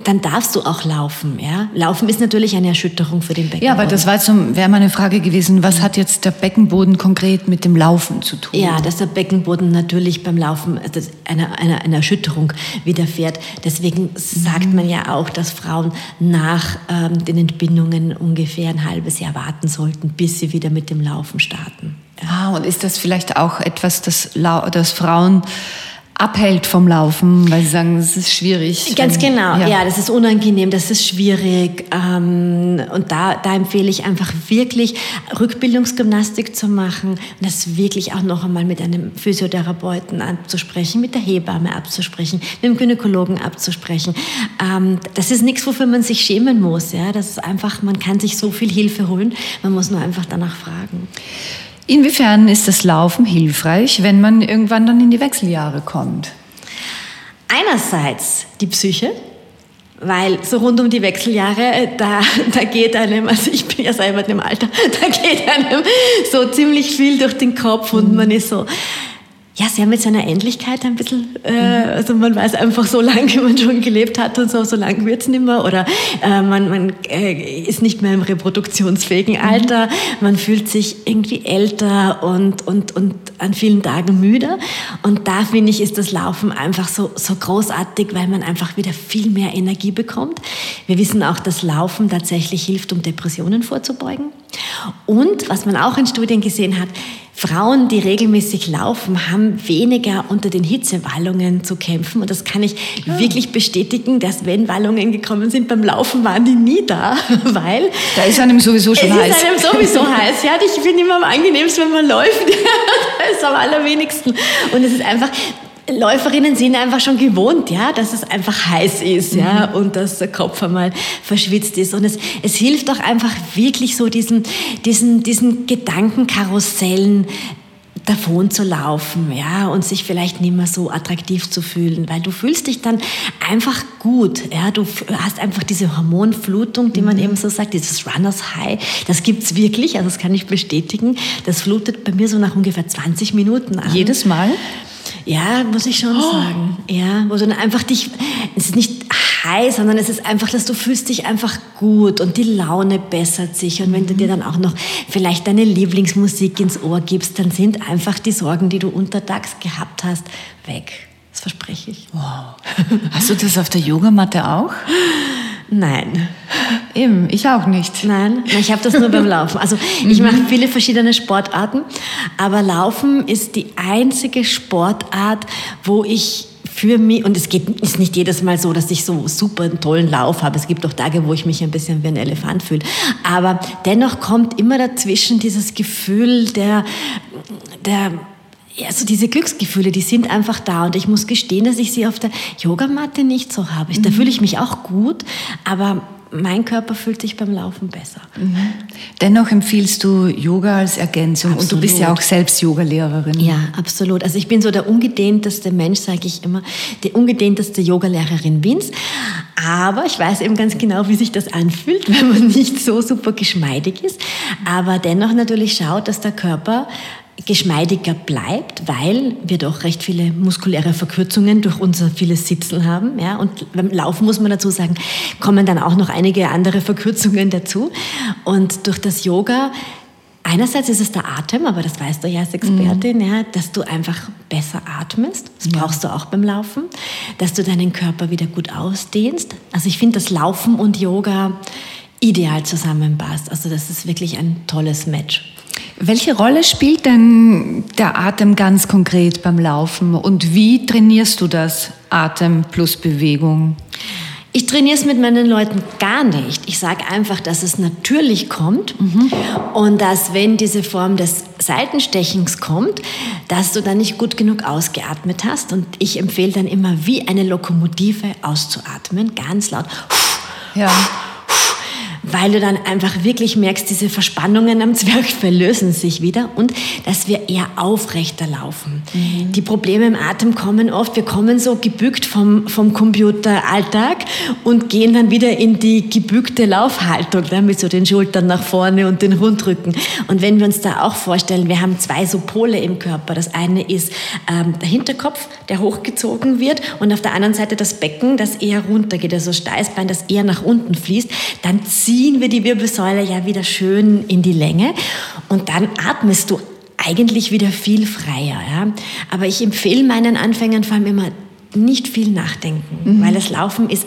dann darfst du auch laufen. Ja? Laufen ist natürlich eine Erschütterung für den Beckenboden. Ja, aber das war jetzt so, wäre meine Frage gewesen, was hat jetzt der Beckenboden konkret mit dem Laufen zu tun? Ja, dass der Beckenboden natürlich beim Laufen äh, einer eine, eine Erschütterung widerfährt. Deswegen sagt man ja auch, dass Frauen nach ähm, den Entbindungen ungefähr ein halbes Jahr warten sollten, bis sie wieder mit dem Laufen starten. Ah, und ist das vielleicht auch etwas, das, das Frauen abhält vom Laufen, weil sie sagen, es ist schwierig? Ganz wenn- genau, ja. das ist unangenehm, das ist schwierig. Ähm, und da, da empfehle ich einfach wirklich, Rückbildungsgymnastik zu machen und das wirklich auch noch einmal mit einem Physiotherapeuten abzusprechen, mit der Hebamme abzusprechen, mit dem Gynäkologen abzusprechen. Ähm, das ist nichts, wofür man sich schämen muss. Ja? Das ist einfach, man kann sich so viel Hilfe holen, man muss nur einfach danach fragen. Inwiefern ist das Laufen hilfreich, wenn man irgendwann dann in die Wechseljahre kommt? Einerseits die Psyche, weil so rund um die Wechseljahre, äh, da, da geht einem, also ich bin ja selber in dem Alter, da geht einem so ziemlich viel durch den Kopf und man ist so, ja, sehr mit seiner Endlichkeit ein bisschen, äh, also man weiß einfach so lange, wie man schon gelebt hat und so, so lange wird's nicht mehr. Oder äh, man, man äh, ist nicht mehr im reproduktionsfähigen Alter, man fühlt sich irgendwie älter und, und, und an vielen Tagen müde und da finde ich, ist das Laufen einfach so, so großartig, weil man einfach wieder viel mehr Energie bekommt. Wir wissen auch, dass Laufen tatsächlich hilft, um Depressionen vorzubeugen und was man auch in Studien gesehen hat, Frauen, die regelmäßig laufen, haben weniger unter den Hitzewallungen zu kämpfen. Und das kann ich wirklich bestätigen, dass wenn Wallungen gekommen sind beim Laufen, waren die nie da, weil Da ist einem sowieso schon es heiß. ist einem sowieso heiß. Ja, ich finde immer am angenehmsten, wenn man läuft. das ist am allerwenigsten. Und es ist einfach, Läuferinnen sind einfach schon gewohnt, ja, dass es einfach heiß ist, ja, und dass der Kopf einmal verschwitzt ist. Und es, es hilft auch einfach wirklich so diesen, diesen, diesen Gedankenkarussellen davon zu laufen, ja, und sich vielleicht nicht mehr so attraktiv zu fühlen, weil du fühlst dich dann einfach gut, ja, du hast einfach diese Hormonflutung, die man eben so sagt, dieses Runners High, das gibt's wirklich, also das kann ich bestätigen, das flutet bei mir so nach ungefähr 20 Minuten an. Jedes Mal? Ja, muss ich schon sagen. Ja, wo du dann einfach dich, es ist nicht heiß, sondern es ist einfach, dass du fühlst dich einfach gut und die Laune bessert sich. Und wenn du dir dann auch noch vielleicht deine Lieblingsmusik ins Ohr gibst, dann sind einfach die Sorgen, die du untertags gehabt hast, weg. Das verspreche ich. Hast du das auf der Yogamatte auch? Nein. Eben, ich auch nicht. Nein, ich habe das nur beim Laufen. Also ich mache viele verschiedene Sportarten, aber Laufen ist die einzige Sportart, wo ich für mich, und es geht, ist nicht jedes Mal so, dass ich so super einen tollen Lauf habe. Es gibt auch Tage, wo ich mich ein bisschen wie ein Elefant fühle. Aber dennoch kommt immer dazwischen dieses Gefühl der, der, ja, so diese Glücksgefühle, die sind einfach da. Und ich muss gestehen, dass ich sie auf der Yogamatte nicht so habe. Da fühle ich mich auch gut, aber mein Körper fühlt sich beim Laufen besser. Mhm. Dennoch empfiehlst du Yoga als Ergänzung absolut. und du bist ja auch selbst Yogalehrerin. Ja, absolut. Also ich bin so der ungedehnteste Mensch, sage ich immer, die ungedehnteste Yogalehrerin Wiens. Aber ich weiß eben ganz genau, wie sich das anfühlt, wenn man nicht so super geschmeidig ist. Aber dennoch natürlich schaut, dass der Körper geschmeidiger bleibt, weil wir doch recht viele muskuläre Verkürzungen durch unser vieles Sitzen haben. Ja? Und beim Laufen muss man dazu sagen, kommen dann auch noch einige andere Verkürzungen dazu. Und durch das Yoga Einerseits ist es der Atem, aber das weißt du ja als Expertin, mhm. ja, dass du einfach besser atmest. Das ja. brauchst du auch beim Laufen. Dass du deinen Körper wieder gut ausdehnst. Also ich finde, dass Laufen und Yoga ideal zusammenpasst. Also das ist wirklich ein tolles Match. Welche Rolle spielt denn der Atem ganz konkret beim Laufen und wie trainierst du das Atem plus Bewegung? Ich trainiere es mit meinen Leuten gar nicht. Ich sage einfach, dass es natürlich kommt mhm. und dass, wenn diese Form des Seitenstechens kommt, dass du dann nicht gut genug ausgeatmet hast. Und ich empfehle dann immer, wie eine Lokomotive auszuatmen, ganz laut. Ja weil du dann einfach wirklich merkst, diese Verspannungen am Zwerchfell lösen sich wieder und dass wir eher aufrechter laufen. Mhm. Die Probleme im Atem kommen oft, wir kommen so gebückt vom, vom Computeralltag und gehen dann wieder in die gebückte Laufhaltung, ne, mit so den Schultern nach vorne und den Rundrücken. Und wenn wir uns da auch vorstellen, wir haben zwei so Pole im Körper. Das eine ist ähm, der Hinterkopf, der hochgezogen wird und auf der anderen Seite das Becken, das eher runter geht, also Steißbein, das eher nach unten fließt. Dann zieht ziehen wir die Wirbelsäule ja wieder schön in die Länge und dann atmest du eigentlich wieder viel freier. Ja? Aber ich empfehle meinen Anfängern vor allem immer nicht viel nachdenken, mhm. weil das Laufen ist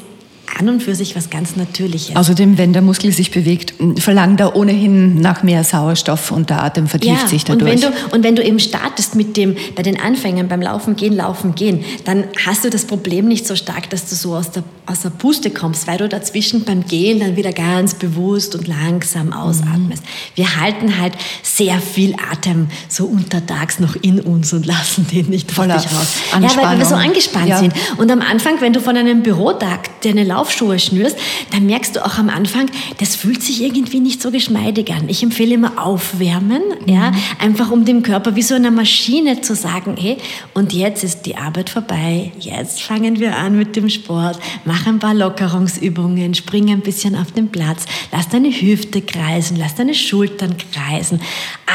an und für sich was ganz Natürliches. Außerdem, wenn der Muskel sich bewegt, verlangt er ohnehin nach mehr Sauerstoff und der Atem vertieft ja, sich dadurch. Und wenn, du, und wenn du eben startest mit dem, bei den Anfängern beim Laufen gehen, Laufen gehen, dann hast du das Problem nicht so stark, dass du so aus der, aus der Puste kommst, weil du dazwischen beim Gehen dann wieder ganz bewusst und langsam ausatmest. Mhm. Wir halten halt sehr viel Atem so untertags noch in uns und lassen den nicht Voller raus. Ja, weil wir so angespannt ja. sind. Und am Anfang, wenn du von einem Bürotag deine Lauf Laufschuhe schnürst, dann merkst du auch am Anfang, das fühlt sich irgendwie nicht so geschmeidig an. Ich empfehle immer aufwärmen, mhm. ja, einfach um dem Körper wie so einer Maschine zu sagen, hey, und jetzt ist die Arbeit vorbei, jetzt fangen wir an mit dem Sport, mach ein paar Lockerungsübungen, spring ein bisschen auf den Platz, lass deine Hüfte kreisen, lass deine Schultern kreisen,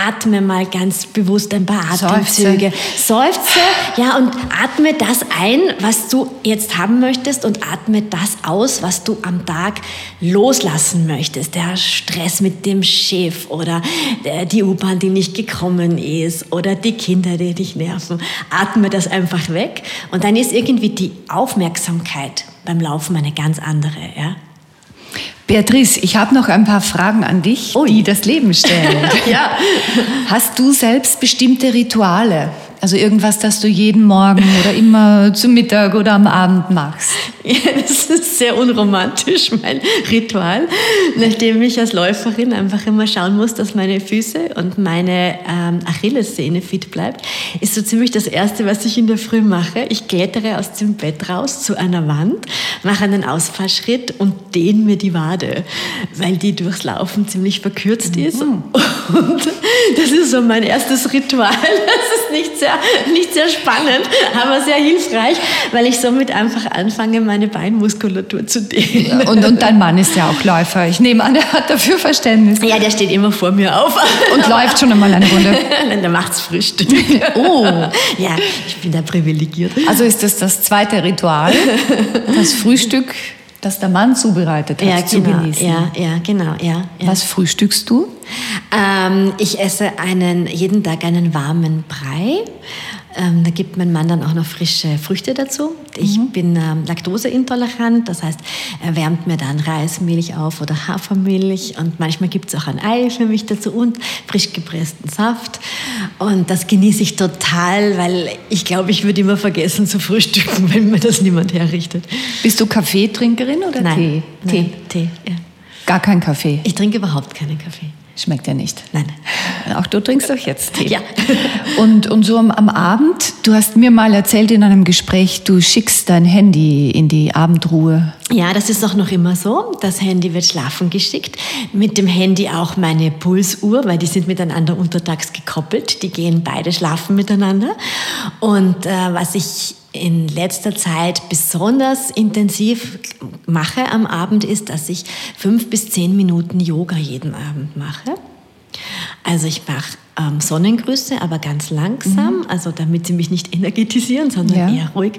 atme mal ganz bewusst ein paar Atemzüge, seufze, ja, und atme das ein, was du jetzt haben möchtest und atme das aus aus, was du am Tag loslassen möchtest. Der Stress mit dem Chef oder die U-Bahn, die nicht gekommen ist oder die Kinder, die dich nerven. Atme das einfach weg und dann ist irgendwie die Aufmerksamkeit beim Laufen eine ganz andere. Ja? Beatrice, ich habe noch ein paar Fragen an dich, Ui. die das Leben stellen. ja. Hast du selbst bestimmte Rituale? Also irgendwas, das du jeden Morgen oder immer zum Mittag oder am Abend machst. Ja, das ist sehr unromantisch, mein Ritual. Nachdem ich als Läuferin einfach immer schauen muss, dass meine Füße und meine ähm, Achillessehne fit bleibt, ist so ziemlich das Erste, was ich in der Früh mache. Ich klettere aus dem Bett raus zu einer Wand, mache einen Ausfallschritt und dehne mir die Wade, weil die durchs Laufen ziemlich verkürzt ist. Mhm. Und das ist so mein erstes Ritual. Nicht sehr nicht sehr spannend, aber sehr hilfreich, weil ich somit einfach anfange, meine Beinmuskulatur zu dehnen. Und, und dein Mann ist ja auch Läufer. Ich nehme an, er hat dafür Verständnis. Ja, der steht immer vor mir auf. Und läuft schon einmal eine Runde. Nein, der macht's Frühstück. Oh. Ja, ich bin da privilegiert. Also ist das das zweite Ritual, das Frühstück, das der Mann zubereitet hat, ja, zu genau, genießen. Ja, ja, genau, ja, ja. Was frühstückst du? Ähm, ich esse einen, jeden Tag einen warmen Brei. Ähm, da gibt mein Mann dann auch noch frische Früchte dazu. Ich Mhm. bin ähm, laktoseintolerant, das heißt, er wärmt mir dann Reismilch auf oder Hafermilch und manchmal gibt es auch ein Ei für mich dazu und frisch gepressten Saft. Und das genieße ich total, weil ich glaube, ich würde immer vergessen zu frühstücken, wenn mir das niemand herrichtet. Bist du Kaffeetrinkerin oder Nein, Tee? Nein, Tee. Ja. Gar kein Kaffee. Ich trinke überhaupt keinen Kaffee. Schmeckt ja nicht. Nein. Auch du trinkst doch jetzt Tee. Ja. Und, und so am, am Abend, du hast mir mal erzählt in einem Gespräch, du schickst dein Handy in die Abendruhe. Ja, das ist auch noch immer so. Das Handy wird schlafen geschickt. Mit dem Handy auch meine Pulsuhr, weil die sind miteinander untertags gekoppelt. Die gehen beide schlafen miteinander. Und äh, was ich in letzter Zeit besonders intensiv mache am Abend ist, dass ich fünf bis zehn Minuten Yoga jeden Abend mache. Also ich mache ähm, Sonnengrüße, aber ganz langsam, also damit sie mich nicht energetisieren, sondern Ja. eher ruhig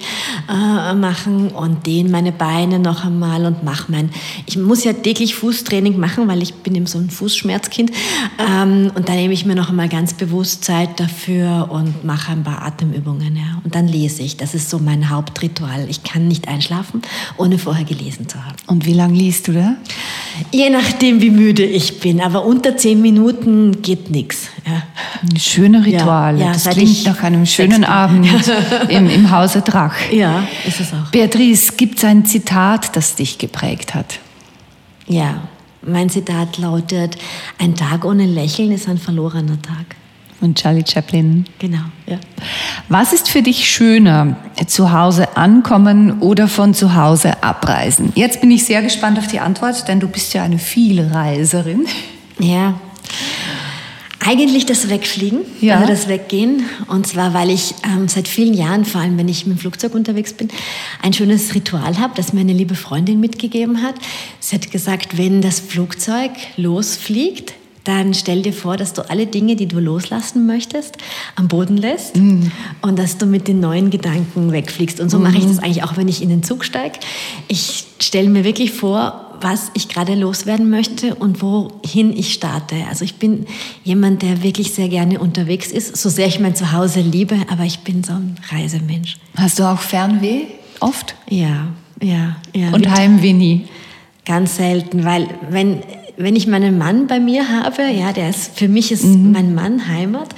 äh, machen und dehne meine Beine noch einmal und mache mein, ich muss ja täglich Fußtraining machen, weil ich bin eben so ein Fußschmerzkind ähm, und da nehme ich mir noch einmal ganz bewusst Zeit dafür und mache ein paar Atemübungen, ja. Und dann lese ich, das ist so mein Hauptritual. Ich kann nicht einschlafen, ohne vorher gelesen zu haben. Und wie lange liest du da? Je nachdem, wie müde ich bin, aber unter zehn Minuten geht nichts. Ja. Ein schönes Ritual. Ja, ja, das klingt nach einem schönen. Abend im, im Hause Drach. ja, ist es auch. Beatrice, gibt es ein Zitat, das dich geprägt hat? Ja, mein Zitat lautet, ein Tag ohne Lächeln ist ein verlorener Tag. Und Charlie Chaplin. Genau, ja. Was ist für dich schöner, zu Hause ankommen oder von zu Hause abreisen? Jetzt bin ich sehr gespannt auf die Antwort, denn du bist ja eine Vielreiserin. Ja. Eigentlich das Wegfliegen, Ja. also das Weggehen. Und zwar, weil ich ähm, seit vielen Jahren, vor allem wenn ich mit dem Flugzeug unterwegs bin, ein schönes Ritual habe, das mir eine liebe Freundin mitgegeben hat. Sie hat gesagt, wenn das Flugzeug losfliegt, dann stell dir vor, dass du alle Dinge, die du loslassen möchtest, am Boden lässt und dass du mit den neuen Gedanken wegfliegst. Und so mache ich das eigentlich auch, wenn ich in den Zug steige. Ich stelle mir wirklich vor, was ich gerade loswerden möchte und wohin ich starte. Also ich bin jemand, der wirklich sehr gerne unterwegs ist, so sehr ich mein Zuhause liebe, aber ich bin so ein Reisemensch. Hast du auch Fernweh? Oft? Ja, ja, ja. Und Heimweh nie? Ganz selten, weil wenn, wenn ich meinen Mann bei mir habe, ja, der ist, für mich ist mein Mann Heimat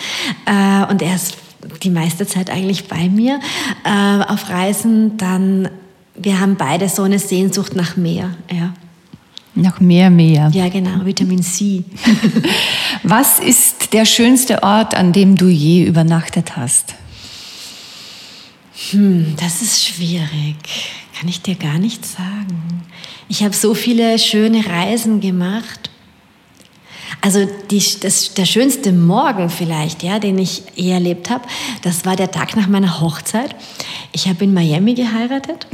äh, und er ist die meiste Zeit eigentlich bei mir äh, auf Reisen, dann, wir haben beide so eine Sehnsucht nach Meer, ja. Noch mehr, mehr. Ja, genau, Vitamin C. Was ist der schönste Ort, an dem du je übernachtet hast? Hm, das ist schwierig. Kann ich dir gar nicht sagen. Ich habe so viele schöne Reisen gemacht. Also die, das, der schönste Morgen vielleicht, ja, den ich je erlebt habe, das war der Tag nach meiner Hochzeit. Ich habe in Miami geheiratet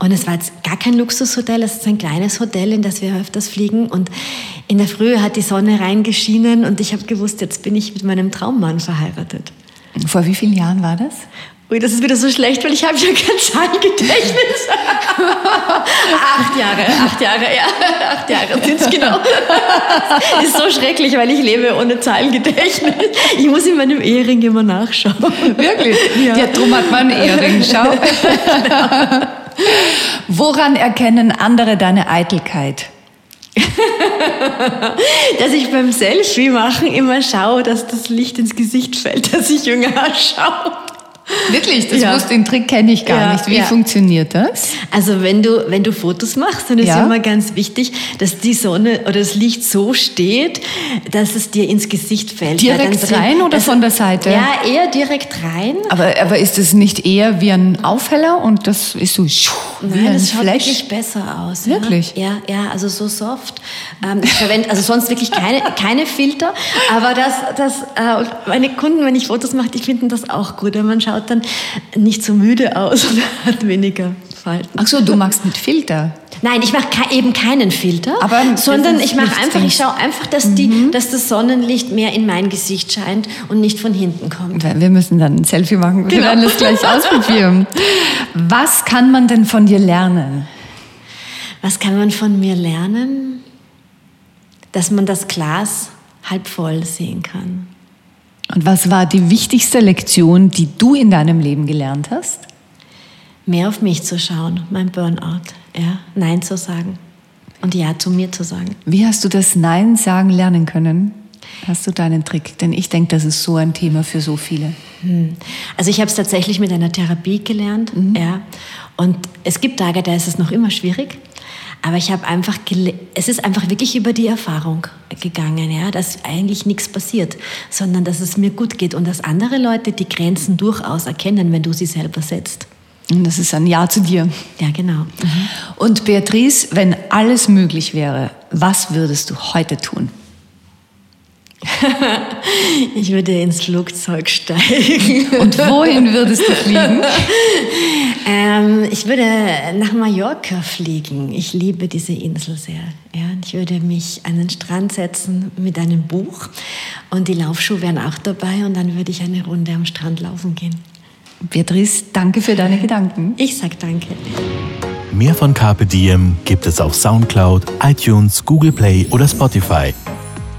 und es war jetzt gar kein Luxushotel, es ist ein kleines Hotel, in das wir öfters fliegen und in der Früh hat die Sonne reingeschienen und ich habe gewusst, jetzt bin ich mit meinem Traummann verheiratet. Vor wie vielen Jahren war das? Ui, das ist wieder so schlecht, weil ich habe ja kein Zahlengedächtnis. acht Jahre, acht Jahre, ja, acht Jahre sind es genau. Das ist so schrecklich, weil ich lebe ohne Zahlengedächtnis. Ich muss in meinem Ehering immer nachschauen. Wirklich? Ja. Ja, drum hat man einen Ehering, schau. Woran erkennen andere deine Eitelkeit? Dass ich beim Selfie machen immer schaue, dass das Licht ins Gesicht fällt, dass ich jünger ausschaue. Wirklich? Das Ja. wusste, den Trick kenne ich gar Ja, nicht. Wie ja. funktioniert das? Also wenn du, wenn du Fotos machst, dann ist immer ganz wichtig, dass die Sonne oder das Licht so steht, dass es dir ins Gesicht fällt. Direkt sind- rein oder das- von der Seite? Ja, eher direkt rein. Aber, aber ist es nicht eher wie ein Aufheller und das ist so schuh, wie Nein, ein das schaut Flash? wirklich besser aus. Wirklich? Ja, ja, also so soft. Ähm, ich verwende also sonst wirklich keine, keine Filter, aber das, das, äh, meine Kunden, wenn ich Fotos mache, die finden das auch gut, weil man schaut dann nicht so müde aus und hat weniger Falten. Ach so, du magst mit Filter. Nein, ich mache ke eben keinen Filter, Aber sondern ich mache einfach, ich schaue einfach, dass, die, dass das Sonnenlicht mehr in mein Gesicht scheint und nicht von hinten kommt. Wir müssen dann ein Selfie machen. Wir Genau. werden das gleich ausprobieren. Was kann man denn von dir lernen? Was kann man von mir lernen? Dass man das Glas halb voll sehen kann. Und was war die wichtigste Lektion, die du in deinem Leben gelernt hast? Mehr auf mich zu schauen, mein Burnout, ja, Nein zu sagen und Ja zu mir zu sagen. Wie hast du das Nein sagen lernen können? Hast du deinen Trick? Denn ich denke, das ist so ein Thema für so viele. Hm. Also ich habe es tatsächlich mit einer Therapie gelernt, mhm. ja. Und es gibt Tage, da ist es noch immer schwierig. Aber ich habe einfach, es ist einfach wirklich über die Erfahrung gegangen, ja, dass eigentlich nichts passiert, sondern dass es mir gut geht und dass andere Leute die Grenzen durchaus erkennen, wenn du sie selber setzt. Und das ist ein Ja zu dir. Ja, genau. Mhm. Und Beatrice, wenn alles möglich wäre, was würdest du heute tun? ich würde ins Flugzeug steigen. Und wohin würdest du fliegen? ähm, ich würde nach Mallorca fliegen. Ich liebe diese Insel sehr. Ja, ich würde mich an den Strand setzen mit einem Buch und die Laufschuhe wären auch dabei und dann würde ich eine Runde am Strand laufen gehen. Beatrice, danke für deine Gedanken. Ich sag danke. Mehr von Carpe Diem gibt es auf Soundcloud, iTunes, Google Play oder Spotify.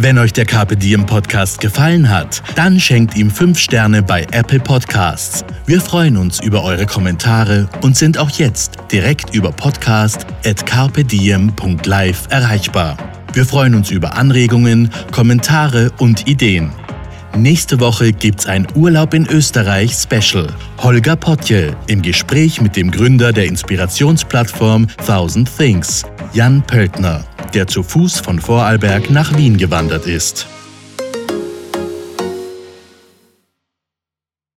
Wenn euch der Carpe Diem Podcast gefallen hat, dann schenkt ihm 5 Sterne bei Apple Podcasts. Wir freuen uns über eure Kommentare und sind auch jetzt direkt über podcast at carpediem.live erreichbar. Wir freuen uns über Anregungen, Kommentare und Ideen. Nächste Woche gibt's ein Urlaub in Österreich Special. Holger Potje im Gespräch mit dem Gründer der Inspirationsplattform Thousand Things, Jan Pöltner der zu Fuß von Vorarlberg nach Wien gewandert ist.